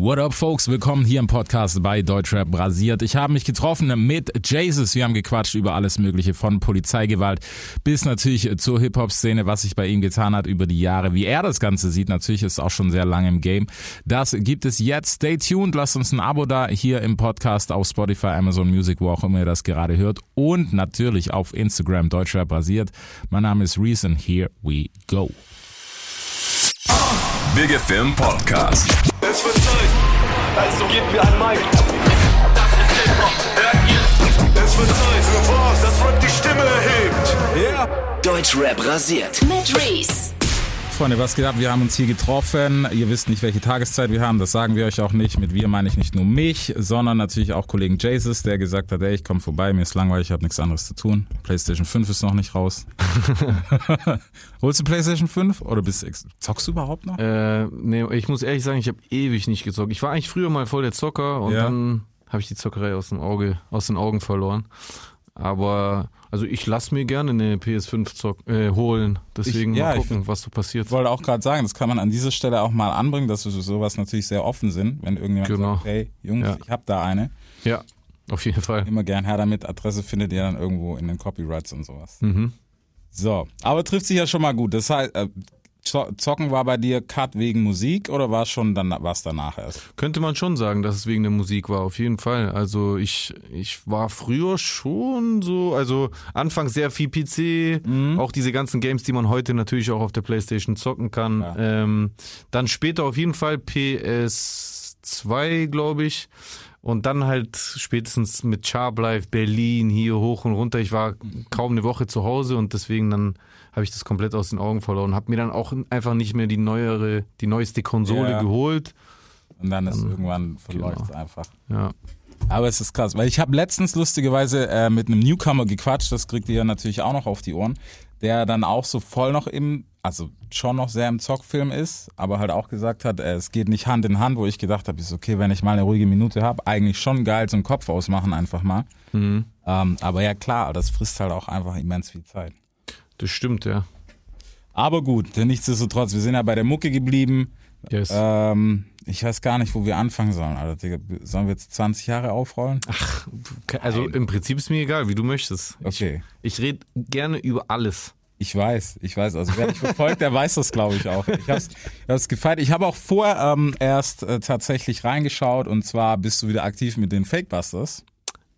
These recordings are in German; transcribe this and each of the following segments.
What up, folks? Willkommen hier im Podcast bei Deutschrap Brasiert. Ich habe mich getroffen mit Jesus. Wir haben gequatscht über alles Mögliche von Polizeigewalt bis natürlich zur Hip-Hop-Szene, was sich bei ihm getan hat über die Jahre, wie er das Ganze sieht. Natürlich ist auch schon sehr lange im Game. Das gibt es jetzt. Stay tuned. Lasst uns ein Abo da hier im Podcast auf Spotify, Amazon Music, wo auch immer ihr das gerade hört. Und natürlich auf Instagram Deutschrap Brasiert. Mein Name ist Reason. Here we go. Big Film Podcast. Also gebt mir ein Mic. Das ist Hip-Hop, hört ihr? Es wird Zeit für was, das Rap die Stimme erhebt. Ja. Yeah. Deutschrap rasiert. Mit Reese. Freunde, was geht ab? Wir haben uns hier getroffen. Ihr wisst nicht, welche Tageszeit wir haben. Das sagen wir euch auch nicht. Mit wir meine ich nicht nur mich, sondern natürlich auch Kollegen Jesus, der gesagt hat, ey, ich komme vorbei, mir ist langweilig, ich habe nichts anderes zu tun. PlayStation 5 ist noch nicht raus. Holst du PlayStation 5 oder bist zockst du überhaupt noch? Äh, nee, ich muss ehrlich sagen, ich habe ewig nicht gezockt. Ich war eigentlich früher mal voll der Zocker und ja. dann habe ich die Zockerei aus dem Auge, aus den Augen verloren. Aber also ich lasse mir gerne eine PS5 zock, äh, holen. Deswegen ich, ja, mal gucken, was so passiert. Ich wollte auch gerade sagen, das kann man an dieser Stelle auch mal anbringen, dass wir sowas natürlich sehr offen sind, wenn irgendjemand genau. sagt, hey Jungs, ja. ich habe da eine. Ja, auf jeden Fall. Immer gern her damit. Adresse findet ihr dann irgendwo in den Copyrights und sowas. Mhm. So, aber trifft sich ja schon mal gut. Das heißt, äh, Zocken war bei dir Cut wegen Musik oder war es schon dann was danach erst? Könnte man schon sagen, dass es wegen der Musik war, auf jeden Fall. Also ich, ich war früher schon so, also anfangs sehr viel PC, mhm. auch diese ganzen Games, die man heute natürlich auch auf der Playstation zocken kann. Ja. Ähm, dann später auf jeden Fall PS2, glaube ich. Und dann halt spätestens mit Sharp Life Berlin hier hoch und runter. Ich war kaum eine Woche zu Hause und deswegen dann habe ich das komplett aus den Augen verloren. Habe mir dann auch einfach nicht mehr die neuere, die neueste Konsole ja. geholt. Und dann ist dann, irgendwann verläuft es genau. einfach. Ja. Aber es ist krass, weil ich habe letztens lustigerweise äh, mit einem Newcomer gequatscht, das kriegt ihr ja natürlich auch noch auf die Ohren, der dann auch so voll noch im, also schon noch sehr im Zockfilm ist, aber halt auch gesagt hat, äh, es geht nicht Hand in Hand, wo ich gedacht habe, ist okay, wenn ich mal eine ruhige Minute habe, eigentlich schon geil zum Kopf ausmachen einfach mal. Mhm. Ähm, aber ja klar, das frisst halt auch einfach immens viel Zeit. Das stimmt, ja. Aber gut, nichtsdestotrotz, wir sind ja bei der Mucke geblieben. Yes. Ähm, ich weiß gar nicht, wo wir anfangen sollen, Alter. Sollen wir jetzt 20 Jahre aufrollen? Ach, also Nein. im Prinzip ist mir egal, wie du möchtest. Okay. Ich, ich rede gerne über alles. Ich weiß, ich weiß. Also wer dich verfolgt, der weiß das, glaube ich, auch. Ich habe es gefeiert. Ich habe auch vorher ähm, erst äh, tatsächlich reingeschaut und zwar bist du wieder aktiv mit den Fakebusters.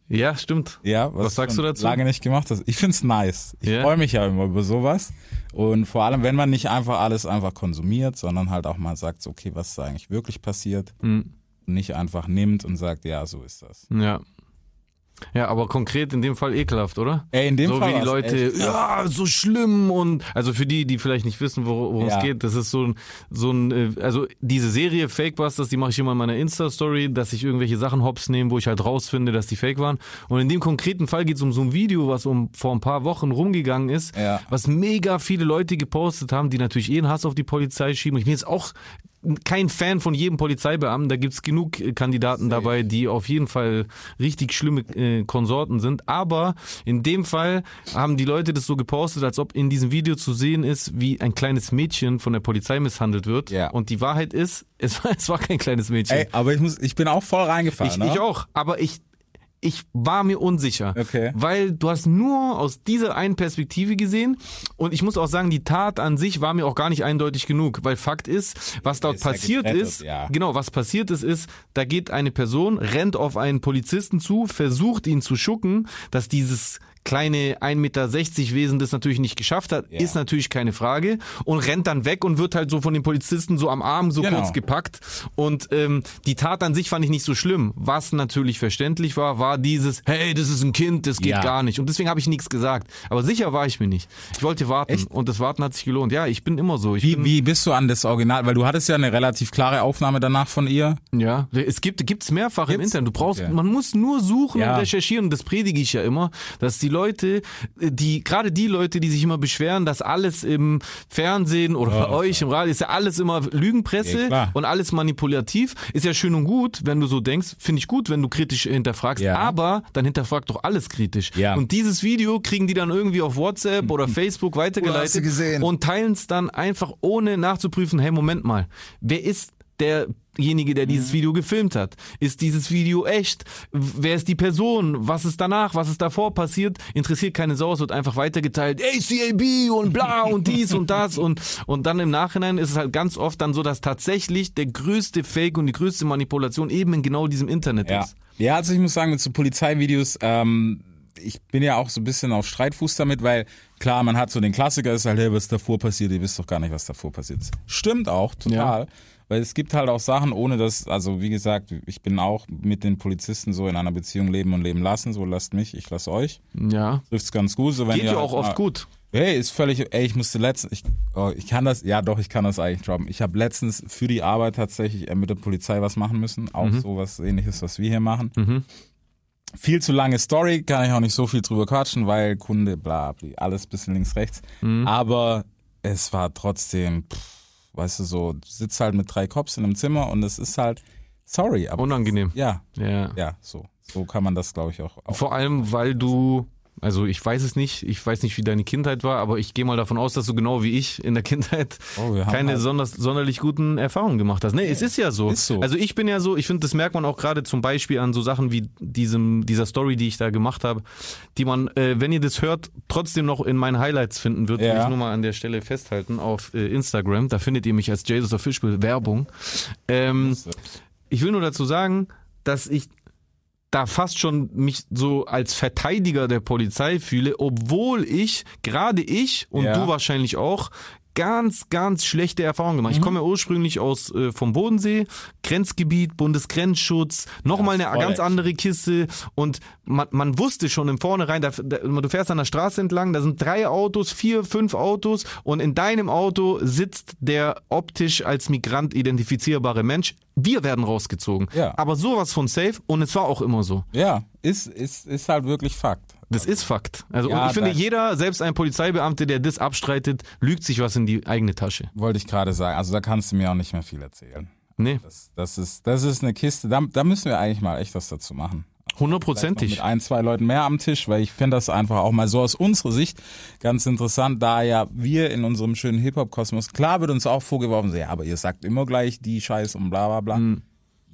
Ja, stimmt. Ja, was, was sagst du dazu? Lange nicht gemacht hast. Ich find's nice. Ich yeah. freue mich ja immer über sowas. Und vor allem, wenn man nicht einfach alles einfach konsumiert, sondern halt auch mal sagt, okay, was ist eigentlich wirklich passiert? Mhm. Und nicht einfach nimmt und sagt, ja, so ist das. Ja, ja, aber konkret in dem Fall ekelhaft, oder? Ey, in dem so Fall. So wie die Leute, echt, ja, so schlimm und also für die, die vielleicht nicht wissen, worum ja. es geht, das ist so ein, so ein, äh, also diese Serie Fakebusters, die mache ich immer in meiner Insta-Story, dass ich irgendwelche Sachen hops nehme, wo ich halt rausfinde, dass die fake waren. Und in dem konkreten Fall geht es um so ein Video, was um vor ein paar Wochen rumgegangen ist, ja. was mega viele Leute gepostet haben, die natürlich eh einen Hass auf die Polizei schieben. Ich bin jetzt auch kein Fan von jedem Polizeibeamten. Da gibt's genug äh, Kandidaten Safe. dabei, die auf jeden Fall richtig schlimme äh, Konsorten sind. Aber in dem Fall haben die Leute das so gepostet, als ob in diesem Video zu sehen ist, wie ein kleines Mädchen von der Polizei misshandelt wird. Ja. Und die Wahrheit ist, es war, es war kein kleines Mädchen. Ey, aber ich muss, ich bin auch voll reingefahren. Ich, ne? ich auch. Aber ich ich war mir unsicher, okay. weil du hast nur aus dieser einen Perspektive gesehen und ich muss auch sagen, die Tat an sich war mir auch gar nicht eindeutig genug, weil Fakt ist, was dort ist passiert ist, ja. genau, was passiert ist, ist, da geht eine Person, rennt auf einen Polizisten zu, versucht ihn zu schucken, dass dieses kleine 1,60 Meter Wesen das natürlich nicht geschafft hat, ja. ist natürlich keine Frage und rennt dann weg und wird halt so von den Polizisten so am Arm so genau. kurz gepackt und ähm, die Tat an sich fand ich nicht so schlimm. Was natürlich verständlich war, war dieses, hey, das ist ein Kind, das geht ja. gar nicht und deswegen habe ich nichts gesagt. Aber sicher war ich mir nicht. Ich wollte warten Echt? und das Warten hat sich gelohnt. Ja, ich bin immer so. Ich wie, bin, wie bist du an das Original, weil du hattest ja eine relativ klare Aufnahme danach von ihr. Ja, es gibt gibt's mehrfach gibt's? im Internet. Du brauchst, okay. man muss nur suchen ja. und recherchieren. Das predige ich ja immer, dass die Leute, die, gerade die Leute, die sich immer beschweren, dass alles im Fernsehen oder oh, bei euch im Radio ist ja alles immer Lügenpresse ja, und alles manipulativ. Ist ja schön und gut, wenn du so denkst. Finde ich gut, wenn du kritisch hinterfragst. Ja. Aber dann hinterfrag doch alles kritisch. Ja. Und dieses Video kriegen die dann irgendwie auf WhatsApp oder Facebook weitergeleitet und teilen es dann einfach ohne nachzuprüfen, hey, Moment mal, wer ist derjenige, der Mhm. dieses Video gefilmt hat? Ist dieses Video echt? Wer ist die Person? Was ist danach? Was ist davor passiert? Interessiert keine Sau, es wird einfach weitergeteilt. ACAB und bla und dies und das und, und dann im Nachhinein ist es halt ganz oft dann so, dass tatsächlich der größte Fake und die größte Manipulation eben in genau diesem Internet Ja. ist. ja, also ich muss sagen, mit so Polizeivideos, ähm, ich bin ja auch so ein bisschen auf Streitfuß damit, weil klar, man hat so den Klassiker, ist halt, hey, was davor passiert, ihr wisst doch gar nicht, was davor passiert ist. Stimmt auch, total. Weil es gibt halt auch Sachen, ohne dass, also wie gesagt, ich bin auch mit den Polizisten so in einer Beziehung leben und leben lassen, so lasst mich, ich lasse euch. Ja. Trifft's ganz gut. So, wenn Geht ja halt auch oft mal- gut. Hey, ist völlig, ey, ich musste letztens, ich, oh, ich kann das, ja doch, ich kann das eigentlich droppen. Ich habe letztens für die Arbeit tatsächlich äh, mit der Polizei was machen müssen, auch Mhm. so was ähnliches, was wir hier machen. Viel zu lange Story, kann ich auch nicht so viel drüber quatschen, weil Kunde, bla, bla alles bisschen links, rechts. Mhm. Aber es war trotzdem, pff, weißt du, so, sitzt halt mit drei Cops in einem Zimmer und es ist halt, sorry, aber. Unangenehm. Ja, Ja. ja, so. So kann man das, glaube ich, auch. auch Vor allem, weil du, also ich weiß es nicht, ich weiß nicht, wie deine Kindheit war, aber ich gehe mal davon aus, dass du genau wie ich in der Kindheit Oh, keine halt- sonders, sonderlich guten Erfahrungen gemacht hast. Nee, es ist ja so. Ist so. Also ich bin ja so, ich finde, das merkt man auch gerade zum Beispiel an so Sachen wie diesem, dieser Story, die ich da gemacht habe, die man, äh, wenn ihr das hört, trotzdem noch in meinen Highlights finden wird, will Ja. ich nur mal an der Stelle festhalten auf äh, Instagram. Da findet ihr mich als Jesus Official Werbung. Ähm, ich will nur dazu sagen, dass ich da fast schon mich so als Verteidiger der Polizei fühle, obwohl ich, gerade ich und Ja. du wahrscheinlich auch, ganz, ganz schlechte Erfahrungen gemacht. Ich Mhm. komme ja ursprünglich aus äh, vom Bodensee, Grenzgebiet, Bundesgrenzschutz, nochmal Ja, eine ganz echt. andere Kiste und man, man wusste schon im Vornherein, da, da, du fährst an der Straße entlang, da sind drei Autos, vier, fünf Autos und in deinem Auto sitzt der optisch als Migrant identifizierbare Mensch. Wir werden rausgezogen. Ja. Aber sowas von safe und es war auch immer so. Ja, ist, ist, ist halt wirklich Fakt. Das ist Fakt. Also Ja, und ich finde, jeder, selbst ein Polizeibeamter, der das abstreitet, lügt sich was in die eigene Tasche. Wollte ich gerade sagen. Also da kannst du mir auch nicht mehr viel erzählen. Nee, Das, das, ist, das ist eine Kiste, da, da müssen wir eigentlich mal echt was dazu machen. Hundertprozentig. Mit ein, zwei Leuten mehr am Tisch, weil ich finde das einfach auch mal so aus unserer Sicht ganz interessant, da ja wir in unserem schönen Hip-Hop-Kosmos, klar wird uns auch vorgeworfen, ja, aber ihr sagt immer gleich die Scheiß und bla bla bla.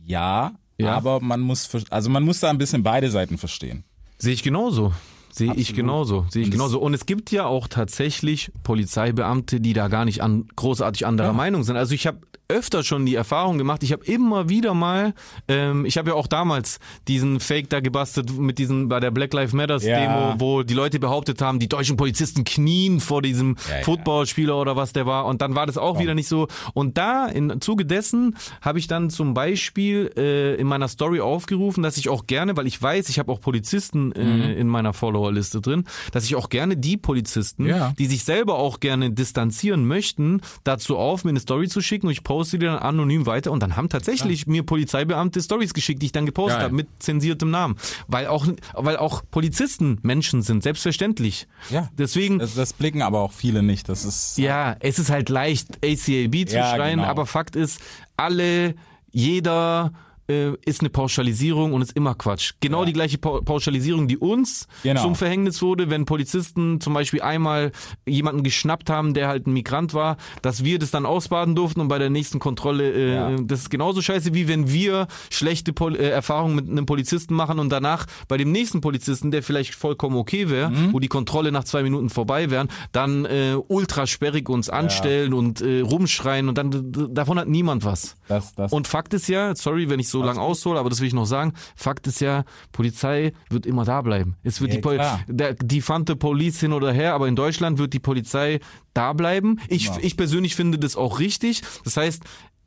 Ja, Hm. Ja. aber man muss, also man muss da ein bisschen beide Seiten verstehen. Sehe ich genauso. Sehe ich genauso. Sehe ich Und es- genauso. Und es gibt ja auch tatsächlich Polizeibeamte, die da gar nicht an, großartig anderer Ja. Meinung sind. Also ich habe öfter schon die Erfahrung gemacht. Ich habe immer wieder mal, ähm, ich habe ja auch damals diesen Fake da gebastelt mit diesen bei der Black Lives Matters Ja. Demo, wo die Leute behauptet haben, die deutschen Polizisten knien vor diesem Ja, ja. Footballspieler oder was der war. Und dann war das auch wieder nicht so. Und da im Zuge dessen habe ich dann zum Beispiel äh, in meiner Story aufgerufen, dass ich auch gerne, weil ich weiß, ich habe auch Polizisten äh, Mhm. in meiner Followerliste drin, dass ich auch gerne die Polizisten, Ja. die sich selber auch gerne distanzieren möchten, dazu auf, mir eine Story zu schicken und ich poste die dann anonym weiter und dann haben tatsächlich mir Polizeibeamte Stories geschickt, die ich dann gepostet habe mit zensiertem Namen, weil auch weil auch Polizisten Menschen sind, selbstverständlich. Ja. Deswegen Das, das blicken aber auch viele nicht. Das ist ja, es ist halt leicht, ACAB zu Ja, schreien, genau. aber Fakt ist, alle, jeder äh, ist eine Pauschalisierung und ist immer Quatsch. Genau Ja. die gleiche Pa- Pauschalisierung, die uns Genau. zum Verhängnis wurde, wenn Polizisten zum Beispiel einmal jemanden geschnappt haben, der halt ein Migrant war, dass wir das dann ausbaden durften und bei der nächsten Kontrolle, äh, Ja. das ist genauso scheiße, wie wenn wir schlechte Pol äh, Erfahrungen mit einem Polizisten machen und danach bei dem nächsten Polizisten, der vielleicht vollkommen okay wäre, Mhm. wo die Kontrolle nach zwei Minuten vorbei wären, dann äh, ultra sperrig uns anstellen und äh, rumschreien und dann davon hat niemand was. das, das Und Fakt ist ja, sorry, wenn ich so lang aushole, aber das will ich noch sagen, Fakt ist ja, Polizei wird immer da bleiben. Es wird Ja, die, Pol der, die Fante Police hin oder her, aber in Deutschland wird die Polizei da bleiben. Ich, Immer. ich persönlich finde das auch richtig. Das heißt,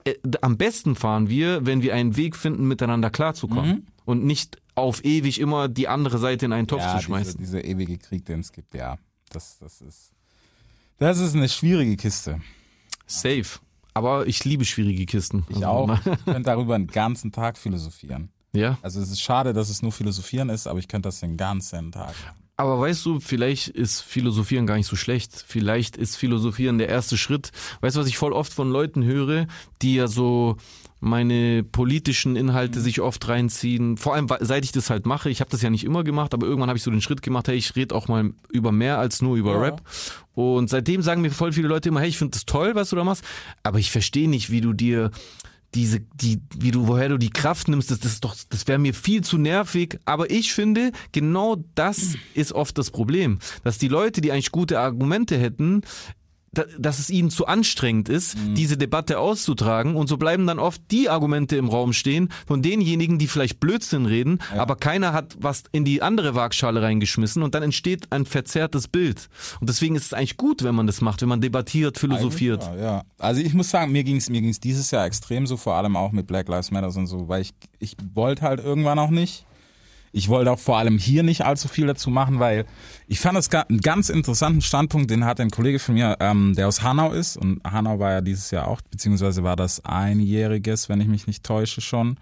äh, am besten fahren wir, wenn wir einen Weg finden, miteinander klarzukommen. Und nicht auf ewig immer die andere Seite in einen Topf Mhm. ja, zu diese, schmeißen. dieser ewige Krieg, den es gibt, ja. Das, das ist das ist eine schwierige Kiste. Safe. Aber ich liebe schwierige Kisten. Ich Also, auch. Ich könnte darüber den ganzen Tag philosophieren. Ja. Also es ist schade, dass es nur philosophieren ist, aber ich könnte das den ganzen Tag. Aber weißt du, vielleicht ist Philosophieren gar nicht so schlecht. Vielleicht ist Philosophieren der erste Schritt. Weißt du, was ich voll oft von Leuten höre, die ja so meine politischen Inhalte sich oft reinziehen. Vor allem, seit ich das halt mache. Ich habe das ja nicht immer gemacht, aber irgendwann habe ich so den Schritt gemacht, hey, ich rede auch mal über mehr als nur über Ja. Rap. Und seitdem sagen mir voll viele Leute immer, hey, ich finde das toll, was du da machst, aber ich verstehe nicht, wie du dir diese, die, wie du, woher du die Kraft nimmst, das, das ist doch, das wäre mir viel zu nervig. Aber ich finde, genau das ist oft das Problem, dass die Leute, die eigentlich gute Argumente hätten, dass es ihnen zu anstrengend ist, Mhm. diese Debatte auszutragen und so bleiben dann oft die Argumente im Raum stehen von denjenigen, die vielleicht Blödsinn reden, aber keiner hat was in die andere Waagschale reingeschmissen und dann entsteht ein verzerrtes Bild. Und deswegen ist es eigentlich gut, wenn man das macht, wenn man debattiert, philosophiert. Ja, ja. Also ich muss sagen, mir ging's mir ging's dieses Jahr extrem so, vor allem auch mit Black Lives Matter und so, weil ich, ich wollte halt irgendwann auch nicht. Ich wollte auch vor allem hier nicht allzu viel dazu machen, weil ich fand es einen ganz interessanten Standpunkt, den hat ein Kollege von mir, ähm, der aus Hanau ist und Hanau war ja dieses Jahr auch, beziehungsweise war das einjähriges, wenn ich mich nicht täusche schon.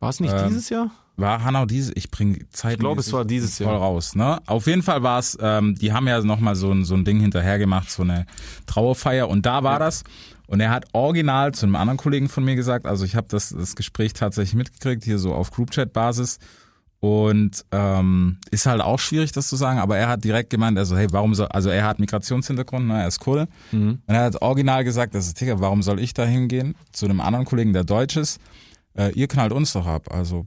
War es nicht Ähm, dieses Jahr? War Hanau dieses, ich bringe Zeit. Ich glaube, es war dieses voll Jahr. raus. Ne? Auf jeden Fall war es, ähm, die haben ja nochmal so ein, so ein Ding hinterher gemacht, so eine Trauerfeier und da war das. Und er hat original zu einem anderen Kollegen von mir gesagt, also ich habe das, das Gespräch tatsächlich mitgekriegt, hier so auf Groupchat-Basis. Und ähm, ist halt auch schwierig, das zu sagen, aber er hat direkt gemeint, also hey, warum soll, also er hat Migrationshintergrund, ne, er ist Kurde. Und er hat original gesagt, also Digga, warum soll ich da hingehen zu einem anderen Kollegen, der Deutsch ist? Äh, ihr knallt uns doch ab. Also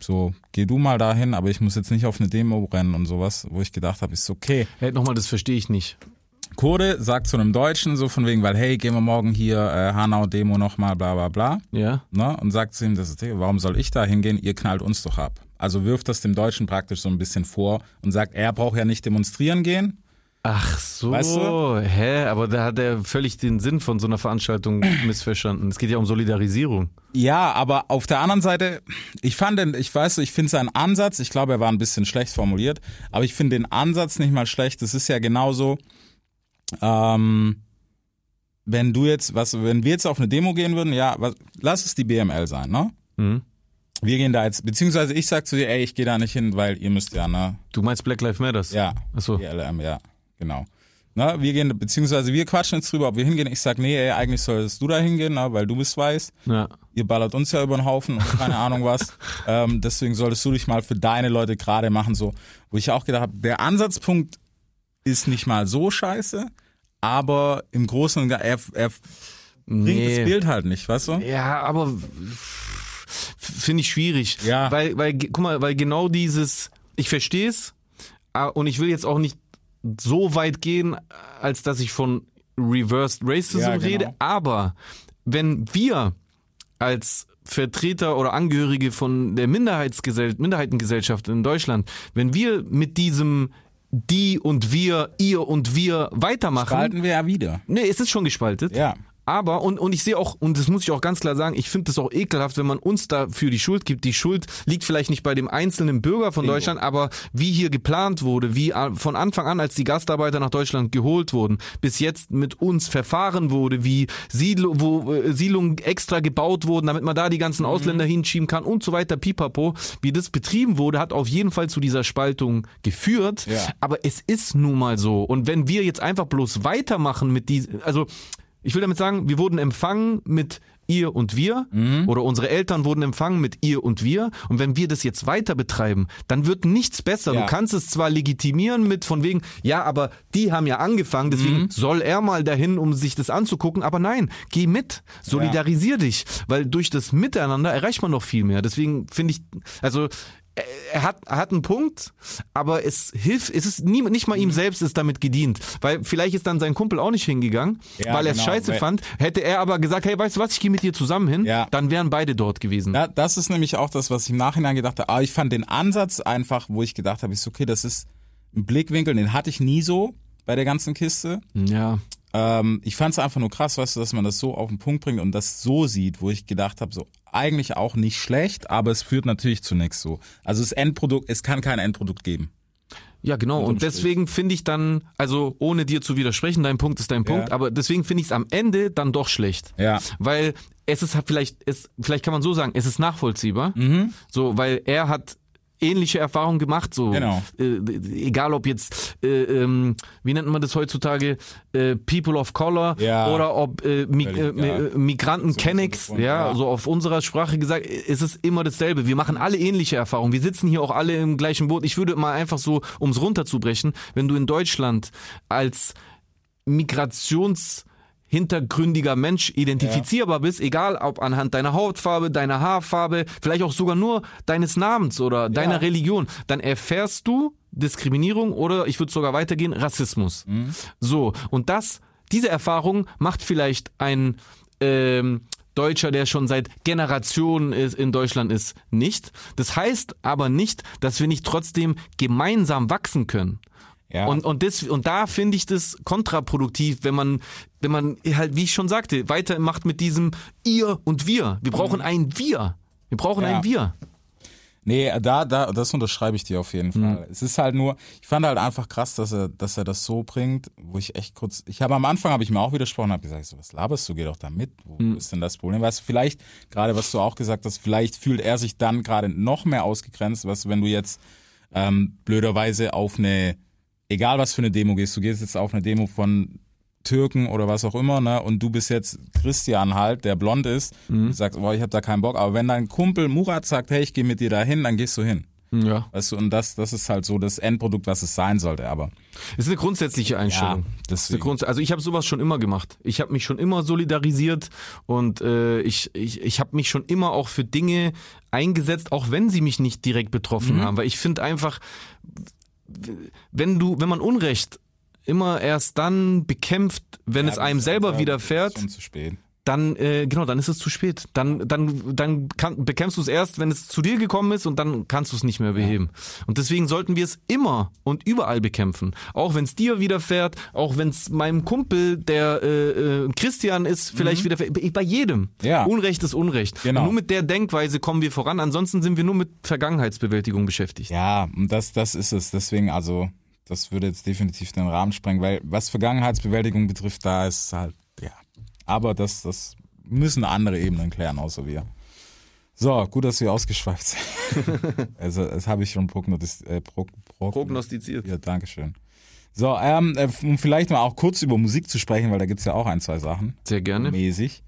so, geh du mal dahin, aber ich muss jetzt nicht auf eine Demo rennen und sowas, wo ich gedacht habe, ist okay. Hey, nochmal, das verstehe ich nicht. Kurde sagt zu einem Deutschen so von wegen, weil hey, gehen wir morgen hier äh, Hanau-Demo nochmal, bla bla bla. Ja? Ne? Und sagt zu ihm, das ist, Digga, warum soll ich da hingehen? Ihr knallt uns doch ab. Also wirft das dem Deutschen praktisch so ein bisschen vor und sagt, er braucht ja nicht demonstrieren gehen. Ach so, Weißt du? hä? Aber da hat er völlig den Sinn von so einer Veranstaltung missverstanden. Es geht ja um Solidarisierung. Ja, aber auf der anderen Seite, ich fand den, ich weiß, ich finde seinen Ansatz, ich glaube, er war ein bisschen schlecht formuliert, aber ich finde den Ansatz nicht mal schlecht. Das ist ja genauso, ähm, wenn du jetzt, was, wenn wir jetzt auf eine Demo gehen würden, ja, was, lass es die BML sein, ne? Mhm. Wir gehen da jetzt, beziehungsweise ich sag zu dir, ey, ich gehe da nicht hin, weil ihr müsst ja, ne? Du meinst Black Lives Matters? Ja. Ach so. Die LM, ja, genau. Ne, wir gehen, beziehungsweise wir quatschen jetzt drüber, ob wir hingehen. Ich sag, nee, ey, eigentlich solltest du da hingehen, ne, weil du bist weiß. Ja. Ihr ballert uns ja über den Haufen und keine Ahnung was. Ähm, deswegen solltest du dich mal für deine Leute gerade machen, so. Wo ich auch gedacht habe, der Ansatzpunkt ist nicht mal so scheiße, aber im Großen und Ganzen, er, er bringt das Bild halt nicht, weißt du? Ja, aber finde ich schwierig. Ja. Weil, weil, guck mal, weil genau dieses, ich verstehe es und ich will jetzt auch nicht so weit gehen, als dass ich von Reversed Racism Ja, genau. rede, aber wenn wir als Vertreter oder Angehörige von der Minderheitsgesell Minderheitengesellschaft in Deutschland, wenn wir mit diesem die und wir, ihr und wir weitermachen, Spalten wir ja wieder. Nee, es ist schon gespaltet. Ja. Aber, und, und ich sehe auch, und das muss ich auch ganz klar sagen, ich finde das auch ekelhaft, wenn man uns dafür die Schuld gibt. Die Schuld liegt vielleicht nicht bei dem einzelnen Bürger von Deutschland, aber wie hier geplant wurde, wie von Anfang an, als die Gastarbeiter nach Deutschland geholt wurden, bis jetzt mit uns verfahren wurde, wie Siedl wo äh, Siedlungen extra gebaut wurden, damit man da die ganzen Ausländer hinschieben kann und so weiter, pipapo. Wie das betrieben wurde, hat auf jeden Fall zu dieser Spaltung geführt. Ja. Aber es ist nun mal so. Und wenn wir jetzt einfach bloß weitermachen mit diesen, also ich will damit sagen, wir wurden empfangen mit ihr und wir oder unsere Eltern wurden empfangen mit ihr und wir und wenn wir das jetzt weiter betreiben, dann wird nichts besser. Ja. Du kannst es zwar legitimieren mit von wegen, ja, aber die haben ja angefangen, deswegen soll er mal dahin, um sich das anzugucken, aber nein, geh mit, solidarisier dich, weil durch das Miteinander erreicht man noch viel mehr. Deswegen finde ich, also er- hat, er hat einen Punkt, aber es hilft, es ist nie, nicht mal ihm Mhm. selbst ist damit gedient, weil vielleicht ist dann sein Kumpel auch nicht hingegangen, Ja, weil er es genau, scheiße fand. Hätte er aber gesagt, hey, weißt du was, ich gehe mit dir zusammen hin, Ja. dann wären beide dort gewesen. Ja, das ist nämlich auch das, was ich im Nachhinein gedacht habe. Aber ich fand den Ansatz einfach, wo ich gedacht habe, ist okay, das ist ein Blickwinkel, den hatte ich nie so bei der ganzen Kiste. Ja. Ähm, ich fand es einfach nur krass, weißt du, dass man das so auf den Punkt bringt und das so sieht, wo ich gedacht habe, so eigentlich auch nicht schlecht, aber es führt natürlich zu nichts so. Also das Endprodukt, es kann kein Endprodukt geben. Ja, genau. Und deswegen finde ich dann, also ohne dir zu widersprechen, dein Punkt ist dein Punkt, Ja. aber deswegen finde ich es am Ende dann doch schlecht. Ja. Weil es ist halt vielleicht, es, vielleicht kann man so sagen, es ist nachvollziehbar. Mhm. So, weil er hat ähnliche Erfahrungen gemacht, so Genau. äh, egal ob jetzt äh, ähm, wie nennt man das heutzutage äh, People of Color Ja. oder ob äh, Mi äh, äh, Migranten So Kennex, ja, ja. so auf unserer Sprache gesagt, ist es immer dasselbe. Wir machen alle ähnliche Erfahrungen. Wir sitzen hier auch alle im gleichen Boot. Ich würde mal einfach so, um es runterzubrechen, wenn du in Deutschland als Migrations hintergründiger Mensch identifizierbar bist, egal ob anhand deiner Hautfarbe, deiner Haarfarbe, vielleicht auch sogar nur deines Namens oder deiner Religion, dann erfährst du Diskriminierung oder ich würde sogar weitergehen, Rassismus. So, und das, diese Erfahrung macht vielleicht ein ähm, Deutscher, der schon seit Generationen in Deutschland ist, nicht. Das heißt aber nicht, dass wir nicht trotzdem gemeinsam wachsen können. Ja. Und, und, das, und da finde ich das kontraproduktiv, wenn man, wenn man halt, wie ich schon sagte, weitermacht mit diesem ihr und wir. Wir brauchen ein wir. Wir brauchen Mhm. Ja. ein wir. Nee, da, da, das unterschreibe ich dir auf jeden Fall. Es ist halt nur, ich fand halt einfach krass, dass er, dass er das so bringt, wo ich echt kurz, ich habe am Anfang habe ich mir auch widersprochen, habe gesagt, so, was laberst du, geh doch da mit, wo ist denn das Problem? Weißt du, vielleicht, gerade was du auch gesagt hast, vielleicht fühlt er sich dann gerade noch mehr ausgegrenzt, was, wenn du jetzt ähm, blöderweise auf eine, egal was für eine Demo gehst, du gehst jetzt auf eine Demo von Türken oder was auch immer, ne? Und du bist jetzt Christian halt, der blond ist, du sagst, boah, ich habe da keinen Bock. Aber wenn dein Kumpel Murat sagt, hey, ich gehe mit dir dahin, dann gehst du hin. Ja. Weißt du, und das, das ist halt so das Endprodukt, was es sein sollte. Aber Es ist eine grundsätzliche Einstellung. Ja, das ist eine. Grunds also ich habe sowas schon immer gemacht. Ich habe mich schon immer solidarisiert und äh, ich, ich, ich habe mich schon immer auch für Dinge eingesetzt, auch wenn sie mich nicht direkt betroffen Mhm. haben. Weil ich finde einfach, wenn du, wenn man Unrecht immer erst dann bekämpft, wenn es Ja, einem das ist selber widerfährt, ist Schon zu spät. Dann äh, genau, dann ist es zu spät. Dann dann dann kann, bekämpfst du es erst, wenn es zu dir gekommen ist und dann kannst du es nicht mehr beheben. Und deswegen sollten wir es immer und überall bekämpfen. Auch wenn es dir widerfährt, auch wenn es meinem Kumpel, der äh, äh, Christian ist, vielleicht widerfährt. Bei- jedem. Mhm. Ja. Unrecht ist Unrecht. Genau. Und nur mit der Denkweise kommen wir voran. Ansonsten sind wir nur mit Vergangenheitsbewältigung beschäftigt. Ja, und das, das ist es. Deswegen, also, das würde jetzt definitiv den Rahmen sprengen, weil was Vergangenheitsbewältigung betrifft, da ist halt, ja. Aber das, das müssen andere Ebenen klären, außer wir. So, gut, dass wir ausgeschweift sind. also, das habe ich schon prognostiziert. Äh, prog, prog, Prognostiziert. Ja, Dankeschön. So, ähm, äh, um vielleicht mal auch kurz über Musik zu sprechen, weil da gibt's ja auch ein, zwei Sachen. Sehr gerne. Mäßig.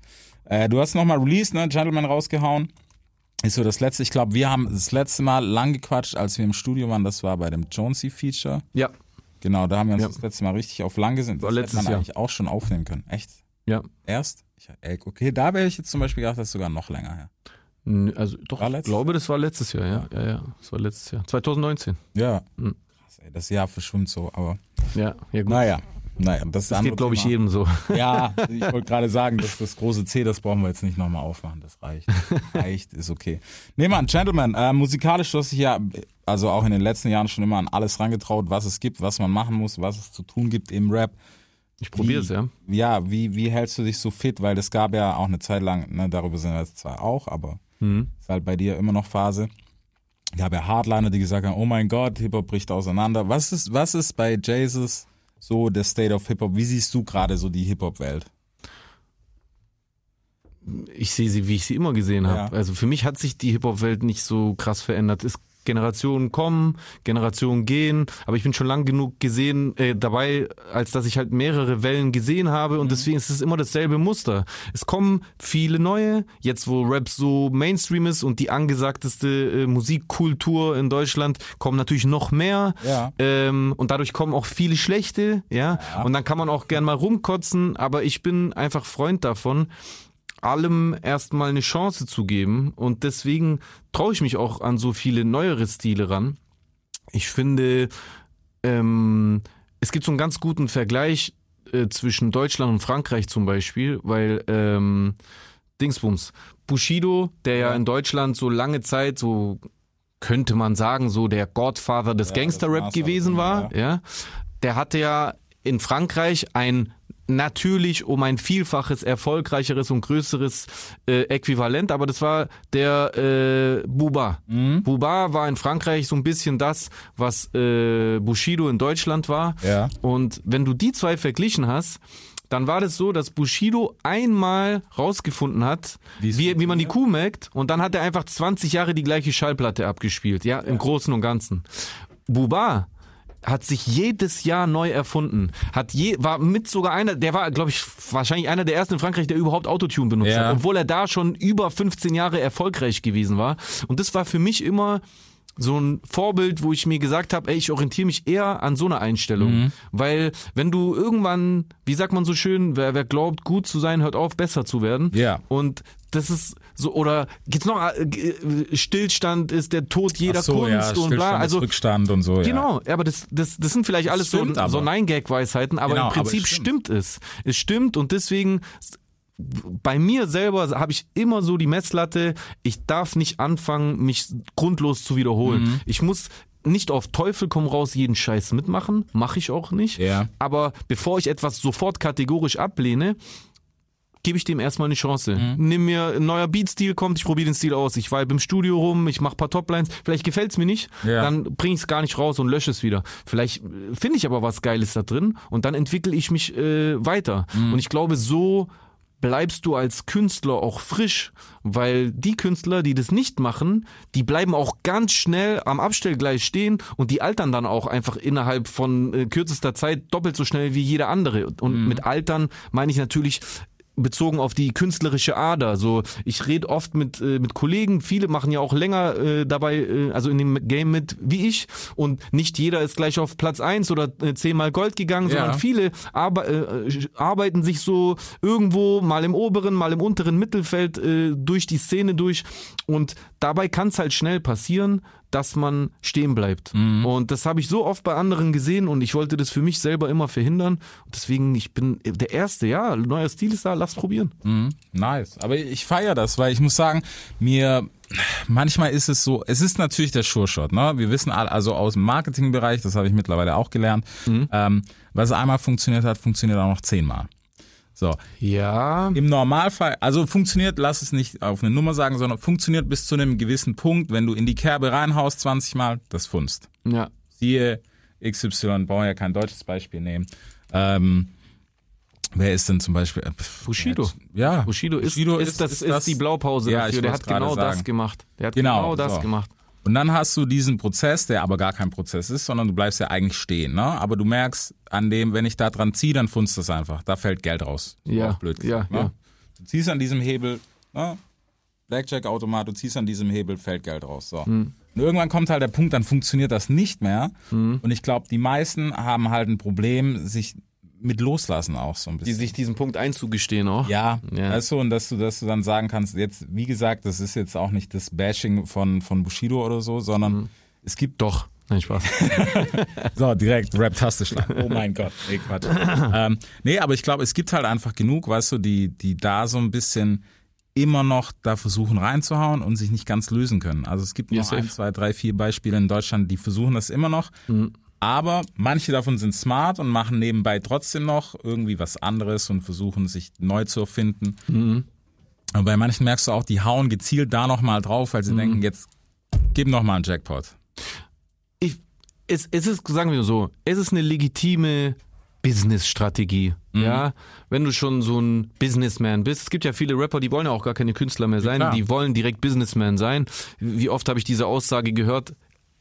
Äh, du hast nochmal Release, ne? Gentleman rausgehauen. Ist so das letzte, ich glaube, wir haben das letzte Mal lang gequatscht, als wir im Studio waren, das war bei dem Jonesy-Feature. Ja, Genau, da haben wir uns Ja. das letzte Mal richtig auf lang gesehen. Das War hätte letztes man Jahr. eigentlich auch schon aufnehmen können. Echt? Ja. Erst? Ich, okay, da wäre ich jetzt zum Beispiel gedacht, das ist sogar noch länger her. Also doch, ich glaube, das war letztes Jahr, ja. Ja, ja. Das war letztes Jahr. 2019. Ja. Mhm. Krass, ey, das Jahr verschwimmt so, aber Ja, ja gut. naja. Naja, das, ist das geht, glaube ich, jedem so. Ja, ich wollte gerade sagen, dass das große C, das brauchen wir jetzt nicht nochmal aufmachen. Das reicht. reicht, ist okay. Nee, Mann, Gentleman, äh, musikalisch du hast dich ja, also auch in den letzten Jahren schon immer an alles rangetraut, was es gibt, was man machen muss, was es zu tun gibt im Rap. Ich probiere es, ja. Ja, wie, wie hältst du dich so fit? Weil es gab ja auch eine Zeit lang, ne, darüber sind wir jetzt zwar auch, aber Mhm. ist halt bei dir immer noch Phase. Gab ja Hardliner, die gesagt haben, oh mein Gott, Hip-Hop bricht auseinander. Was ist, was ist bei Jesus so der State of Hip-Hop? Wie siehst du gerade so die Hip-Hop-Welt? Ich sehe sie, wie ich sie immer gesehen habe. Ja. Also für mich hat sich die Hip-Hop-Welt nicht so krass verändert. Es Generationen kommen, Generationen gehen, aber ich bin schon lang genug gesehen äh, dabei, als dass ich halt mehrere Wellen gesehen habe und deswegen ist es immer dasselbe Muster. Es kommen viele neue, jetzt wo Rap so Mainstream ist und die angesagteste äh, Musikkultur in Deutschland, kommen natürlich noch mehr. Ja. Ähm, und dadurch kommen auch viele schlechte, ja? Und dann kann man auch gern mal rumkotzen, aber ich bin einfach Freund davon, allem erstmal eine Chance zu geben. Und deswegen traue ich mich auch an so viele neuere Stile ran. Ich finde, ähm, es gibt so einen ganz guten Vergleich äh, zwischen Deutschland und Frankreich zum Beispiel, weil ähm, Dingsbums, Bushido, der ja in Deutschland so lange Zeit so könnte man sagen, so der Godfather des Ja, Gangster-Rap gewesen war, None, ja. Der hatte ja in Frankreich ein natürlich um ein Vielfaches erfolgreicheres und größeres äh, Äquivalent, aber das war der äh, Buba. Buba war in Frankreich so ein bisschen das, was äh, Bushido in Deutschland war. Ja. Und wenn du die zwei verglichen hast, dann war das so, dass Bushido einmal rausgefunden hat, Wie wie, man die Kuh melkt und dann hat er einfach 20 Jahre die gleiche Schallplatte abgespielt, ja, im Großen und Ganzen. Buba hat sich jedes Jahr neu erfunden. Hat je, war mit sogar einer, der war, glaube ich, wahrscheinlich einer der ersten in Frankreich, der überhaupt Autotune benutzt Ja. hat, obwohl er da schon über 15 Jahre erfolgreich gewesen war. Und das war für mich immer so ein Vorbild, wo ich mir gesagt habe, ey, ich orientiere mich eher an so einer Einstellung. Mhm. Weil wenn du irgendwann, wie sagt man so schön, wer, wer glaubt, gut zu sein, hört auf, besser zu werden. Ja. Und das ist so, oder gibt's noch, äh, äh, Stillstand ist der Tod jeder so, Kunst ja, und Stillstand bla. Also Rückstand und so. Ja. Genau, ja, aber das, das, das sind vielleicht alles so, stimmt so Nein-Gag-Weisheiten, aber Genau, im Prinzip aber es stimmt. es. Es stimmt und deswegen bei mir selber habe ich immer so die Messlatte, ich darf nicht anfangen, mich grundlos zu wiederholen. Mhm. Ich muss nicht auf Teufel komm raus jeden Scheiß mitmachen, mache ich auch nicht. Ja. Aber bevor ich etwas sofort kategorisch ablehne, gebe ich dem erstmal eine Chance. Mhm. Nimm mir ein neuer Beatstil kommt, ich probiere den Stil aus. Ich vibe im Studio rum, ich mache paar Toplines. Vielleicht gefällt's mir nicht, Ja. dann bringe ich es gar nicht raus und lösche es wieder. Vielleicht äh, finde ich aber was Geiles da drin und dann entwickle ich mich äh, weiter. Mhm. Und ich glaube, so bleibst du als Künstler auch frisch, weil die Künstler, die das nicht machen, die bleiben auch ganz schnell am Abstellgleis stehen und die altern dann auch einfach innerhalb von äh, kürzester Zeit doppelt so schnell wie jeder andere. Und mit altern meine ich natürlich bezogen auf die künstlerische Ader. So, ich rede oft mit äh, mit Kollegen, viele machen ja auch länger äh, dabei, äh, also in dem Game mit wie ich. Und nicht jeder ist gleich auf Platz eins oder äh, zehnmal Gold gegangen, Ja. sondern viele arbe äh, arbeiten sich so irgendwo mal im oberen, mal im unteren Mittelfeld äh, durch die Szene durch. Und dabei kann es halt schnell passieren, dass man stehen bleibt. Und das habe ich so oft bei anderen gesehen und ich wollte das für mich selber immer verhindern. Deswegen, ich bin der Erste, ja, neuer Stil ist da, lass probieren. Mhm, nice. Aber ich feiere das, weil ich muss sagen, mir manchmal ist es so, es ist natürlich der Sure-Shot, ne? Wir wissen also aus dem Marketingbereich, das habe ich mittlerweile auch gelernt, ähm, was einmal funktioniert hat, funktioniert auch noch zehnmal. So, Ja, im Normalfall, also funktioniert, lass es nicht auf eine Nummer sagen, sondern funktioniert bis zu einem gewissen Punkt, wenn du in die Kerbe reinhaust 20 Mal, das funzt. ja. Siehe XY, brauchen ja kein deutsches Beispiel nehmen. Ähm, wer ist denn zum Beispiel? äh, Bushido. Ja, Bushido ist, ist, das, ist, die Blaupause Ja, dafür. Der hat genau gerade das sagen. gemacht. Der hat Genau, genau, das so. gemacht. Und dann hast du diesen Prozess, der aber gar kein Prozess ist, sondern du bleibst ja eigentlich stehen. Ne? Aber du merkst an dem, wenn ich da dran ziehe, dann funzt das einfach. Da fällt Geld raus. Ja, auf blöd gesagt, ja, ne? ja. Du ziehst an diesem Hebel, ne? Blackjack-Automat, du ziehst an diesem Hebel, fällt Geld raus. So. Hm. Und irgendwann kommt halt der Punkt, dann funktioniert das nicht mehr. Und ich glaube, die meisten haben halt ein Problem, sich mit loslassen auch so ein bisschen. Die sich diesen Punkt einzugestehen auch. Ja, Ja. weißt du, und dass du, dass du dann sagen kannst, jetzt, wie gesagt, das ist jetzt auch nicht das Bashing von, von Bushido oder so, sondern Mhm. es gibt Doch. Nein, Spaß. so, direkt Rap-Taste schlagen. Oh mein Gott. Nee, Quatsch. ähm, nee, aber ich glaube, es gibt halt einfach genug, weißt du, die, die da so ein bisschen immer noch da versuchen reinzuhauen und sich nicht ganz lösen können. Also es gibt Ja, noch safe. ein, zwei, drei, vier Beispiele in Deutschland, die versuchen das immer noch. Mhm. Aber manche davon sind smart und machen nebenbei trotzdem noch irgendwie was anderes und versuchen sich neu zu erfinden. Mhm. Und bei manchen merkst du auch, die hauen gezielt da nochmal drauf, weil sie Mhm. denken, jetzt gib noch mal einen Jackpot. ich, es, es ist, sagen wir so, es ist eine legitime Business-Strategie. Mhm. Ja, wenn du schon so ein Businessman bist. Es gibt ja viele Rapper, die wollen ja auch gar keine Künstler mehr sein, klar. die wollen direkt Businessman sein. Wie oft habe ich diese Aussage gehört?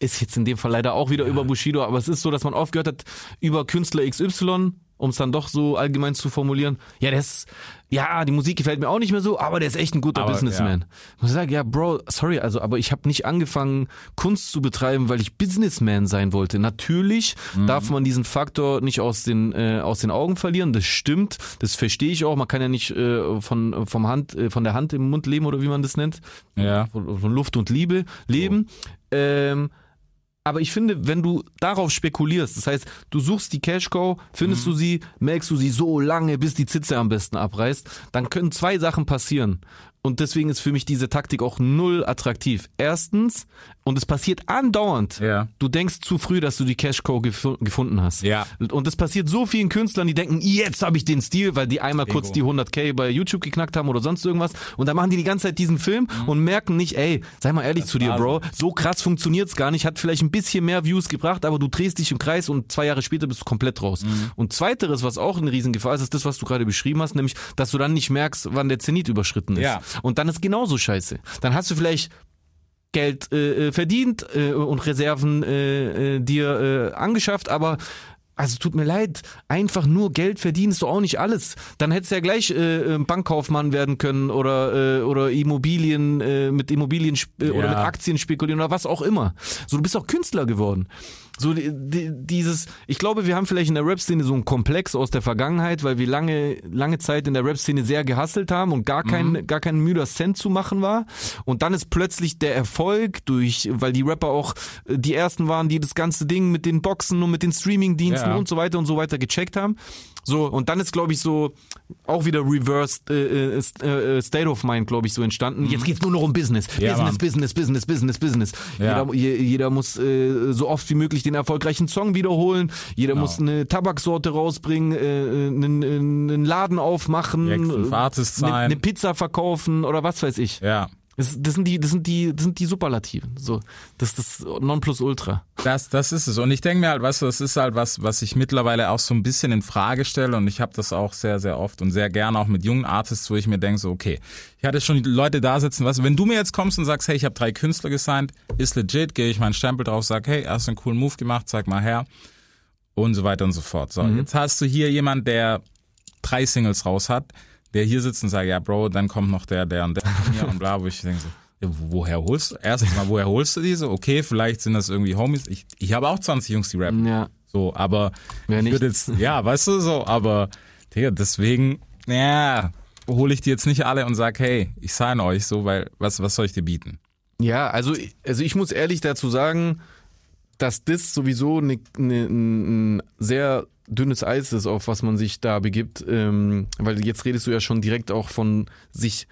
Ist jetzt in dem Fall leider auch wieder über Bushido, aber es ist so, dass man oft gehört hat über Künstler XY, um es dann doch so allgemein zu formulieren. Ja, der ist, ja, die Musik gefällt mir auch nicht mehr so, aber der ist echt ein guter Aber, Businessman. Ich sage, ja, Bro, sorry, also, aber ich habe nicht angefangen, Kunst zu betreiben, weil ich Businessman sein wollte. Natürlich darf man diesen Faktor nicht aus den, äh, aus den Augen verlieren. Das stimmt, das verstehe ich auch. Man kann ja nicht äh, von, vom Hand, äh, von der Hand im Mund leben oder wie man das nennt. Ja. Von, von Luft und Liebe leben. Ähm, aber ich finde, wenn du darauf spekulierst, das heißt, du suchst die Cash Cow, findest du sie, melkst du sie so lange, bis die Zitze am besten abreißt, dann können zwei Sachen passieren. Und deswegen ist für mich diese Taktik auch null attraktiv. Erstens, und es passiert andauernd, Ja. du denkst zu früh, dass du die Cash Cow gefu gefunden hast. Ja. Und das passiert so vielen Künstlern, die denken, jetzt habe ich den Stil, weil die einmal kurz die 100k bei YouTube geknackt haben oder sonst irgendwas. Und dann machen die die ganze Zeit diesen Film und merken nicht, ey, sei mal ehrlich zu dir, Bro, so krass funktioniert's gar nicht, hat vielleicht ein bisschen mehr Views gebracht, aber du drehst dich im Kreis und zwei Jahre später bist du komplett raus. Und zweiteres, was auch eine Riesengefahr ist, ist das, was du gerade beschrieben hast, nämlich, dass du dann nicht merkst, wann der Zenit überschritten ist. Ja. Und dann ist genauso scheiße. Dann hast du vielleicht Geld äh, äh, verdient äh, und Reserven äh, äh, dir äh, angeschafft, aber also tut mir leid, einfach nur Geld verdienen ist doch auch nicht alles. Dann hättest du ja gleich äh, Bankkaufmann werden können oder äh, oder Immobilien äh, mit Immobilien äh, oder mit Aktien spekulieren oder was auch immer. So du bist auch Künstler geworden. So die, die, dieses, ich glaube, wir haben vielleicht in der Rap-Szene so einen Komplex aus der Vergangenheit, weil wir lange lange Zeit in der Rap-Szene sehr gehasselt haben und gar kein Mhm. gar kein müder Cent zu machen war. Und dann ist plötzlich der Erfolg durch, weil die Rapper auch äh, die ersten waren, die das ganze Ding mit den Boxen und mit den Streaming-Diensten Ja. und so weiter und so weiter gecheckt haben. So, und dann ist, glaube ich, so auch wieder reversed äh, äh, äh, State of Mind, glaube ich, so entstanden. Jetzt geht's nur noch um Business. Mhm. Ja, Business, Mann. Business, Business, Business, Business. Ja. Jeder, je, jeder muss äh, so oft wie möglich den erfolgreichen Song wiederholen. Jeder Genau. muss eine Tabaksorte rausbringen, äh, einen, einen Laden aufmachen, äh, eine, eine Pizza verkaufen oder was weiß ich. Ja. Das, das sind die, das sind die, das sind die Superlativen. So, das ist das Nonplusultra. Das, das ist es. Und ich denke mir halt, weißt du, das ist halt was, was ich mittlerweile auch so ein bisschen in Frage stelle. Und ich habe das auch sehr, sehr oft und sehr gerne auch mit jungen Artists, wo ich mir denke, so, okay, ich hatte schon Leute da sitzen, was, wenn du mir jetzt kommst und sagst, hey, ich habe drei Künstler gesigned, ist legit, gehe ich meinen Stempel drauf, sag, hey, hast einen coolen Move gemacht, zeig mal her. Und so weiter und so fort. So, jetzt hast du hier jemand, der drei Singles raus hat, der hier sitzt und sagt, ja, Bro, dann kommt noch der, der und der mir und bla, wo ich denke so, woher holst du? Erstens mal, woher holst du diese? Okay, vielleicht sind das irgendwie Homies. Ich, ich habe auch 20 Jungs, die rappen. Ja. So, aber Wer ich würde jetzt, ja, weißt du so, aber Digga, deswegen, ja, hole ich die jetzt nicht alle und sag, hey, ich sign euch so, weil was, was soll ich dir bieten? Ja, also, also ich muss ehrlich dazu sagen, dass das sowieso ne, ne, ein sehr dünnes Eis ist, auf was man sich da begibt, ähm, weil jetzt redest du ja schon direkt auch von sich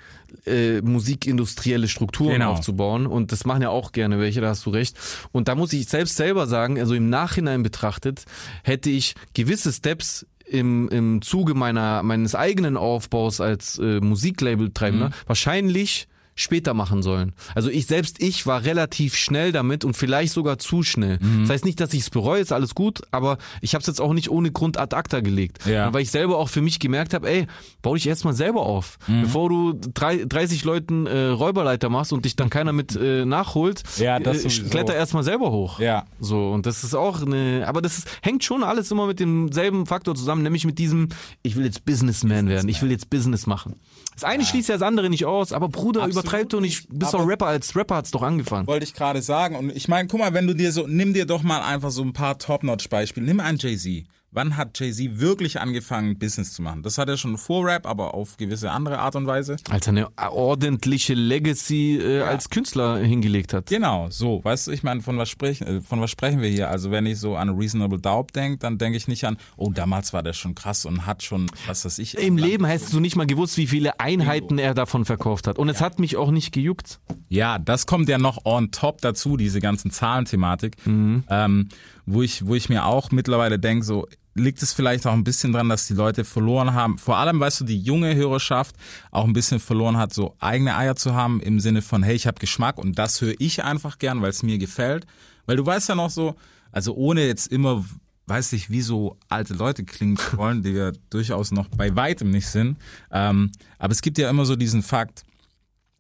äh, musikindustrielle Strukturen Genau. aufzubauen und das machen ja auch gerne welche, da hast du recht. Und da muss ich selbst selber sagen, also im Nachhinein betrachtet, hätte ich gewisse Steps im, im Zuge meiner meines eigenen Aufbaus als äh, Musiklabel-Treibender wahrscheinlich später machen sollen. Also ich selbst ich war relativ schnell damit und vielleicht sogar zu schnell. Das heißt nicht, dass ich es bereue, ist alles gut, aber ich habe es jetzt auch nicht ohne Grund ad acta gelegt. Ja. Und weil ich selber auch für mich gemerkt habe, ey, bau dich erstmal selber auf. Bevor du drei, 30 Leuten äh, Räuberleiter machst und dich dann keiner mit äh, nachholt, Ja, das äh, kletter erstmal selber hoch. Ja. So, und das ist auch eine, aber das ist, hängt schon alles immer mit demselben Faktor zusammen, nämlich mit diesem, ich will jetzt Businessman werden, ich will jetzt Business machen. Das eine schließt ja das andere nicht aus, aber Bruder, Absolut übertreib doch nicht, bist doch Rapper, als Rapper hat's doch angefangen. Wollte ich gerade sagen. Und ich meine, guck mal, wenn du dir so, nimm dir doch mal einfach so ein paar Top-Notch-Beispiele. Nimm einen Jay-Z. Wann hat Jay-Z wirklich angefangen, Business zu machen? Das hat er schon vor Rap, aber auf gewisse andere Art und Weise. Als er eine ordentliche Legacy äh, als Künstler hingelegt hat. Genau, so, weißt du, ich meine, von was sprechen, äh, von was sprechen wir hier? Also wenn ich so an Reasonable Doubt denke, dann denke ich nicht an, oh, damals war der schon krass und hat schon, was weiß ich. Im Leben hast du nicht mal gewusst, wie viele Einheiten er davon verkauft hat. Und es hat mich auch nicht gejuckt. Ja, das kommt ja noch on top dazu, diese ganzen Zahlenthematik, ähm, wo ich, wo ich mir auch mittlerweile denke, so liegt es vielleicht auch ein bisschen dran, dass die Leute verloren haben, vor allem, weißt du, die junge Hörerschaft auch ein bisschen verloren hat, so eigene Eier zu haben im Sinne von, hey, ich habe Geschmack und das höre ich einfach gern, weil es mir gefällt. Weil du weißt ja noch so, also ohne jetzt immer, weiß ich, wie so alte Leute klingen zu wollen, die wir durchaus noch bei weitem nicht sind. Ähm, aber es gibt ja immer so diesen Fakt,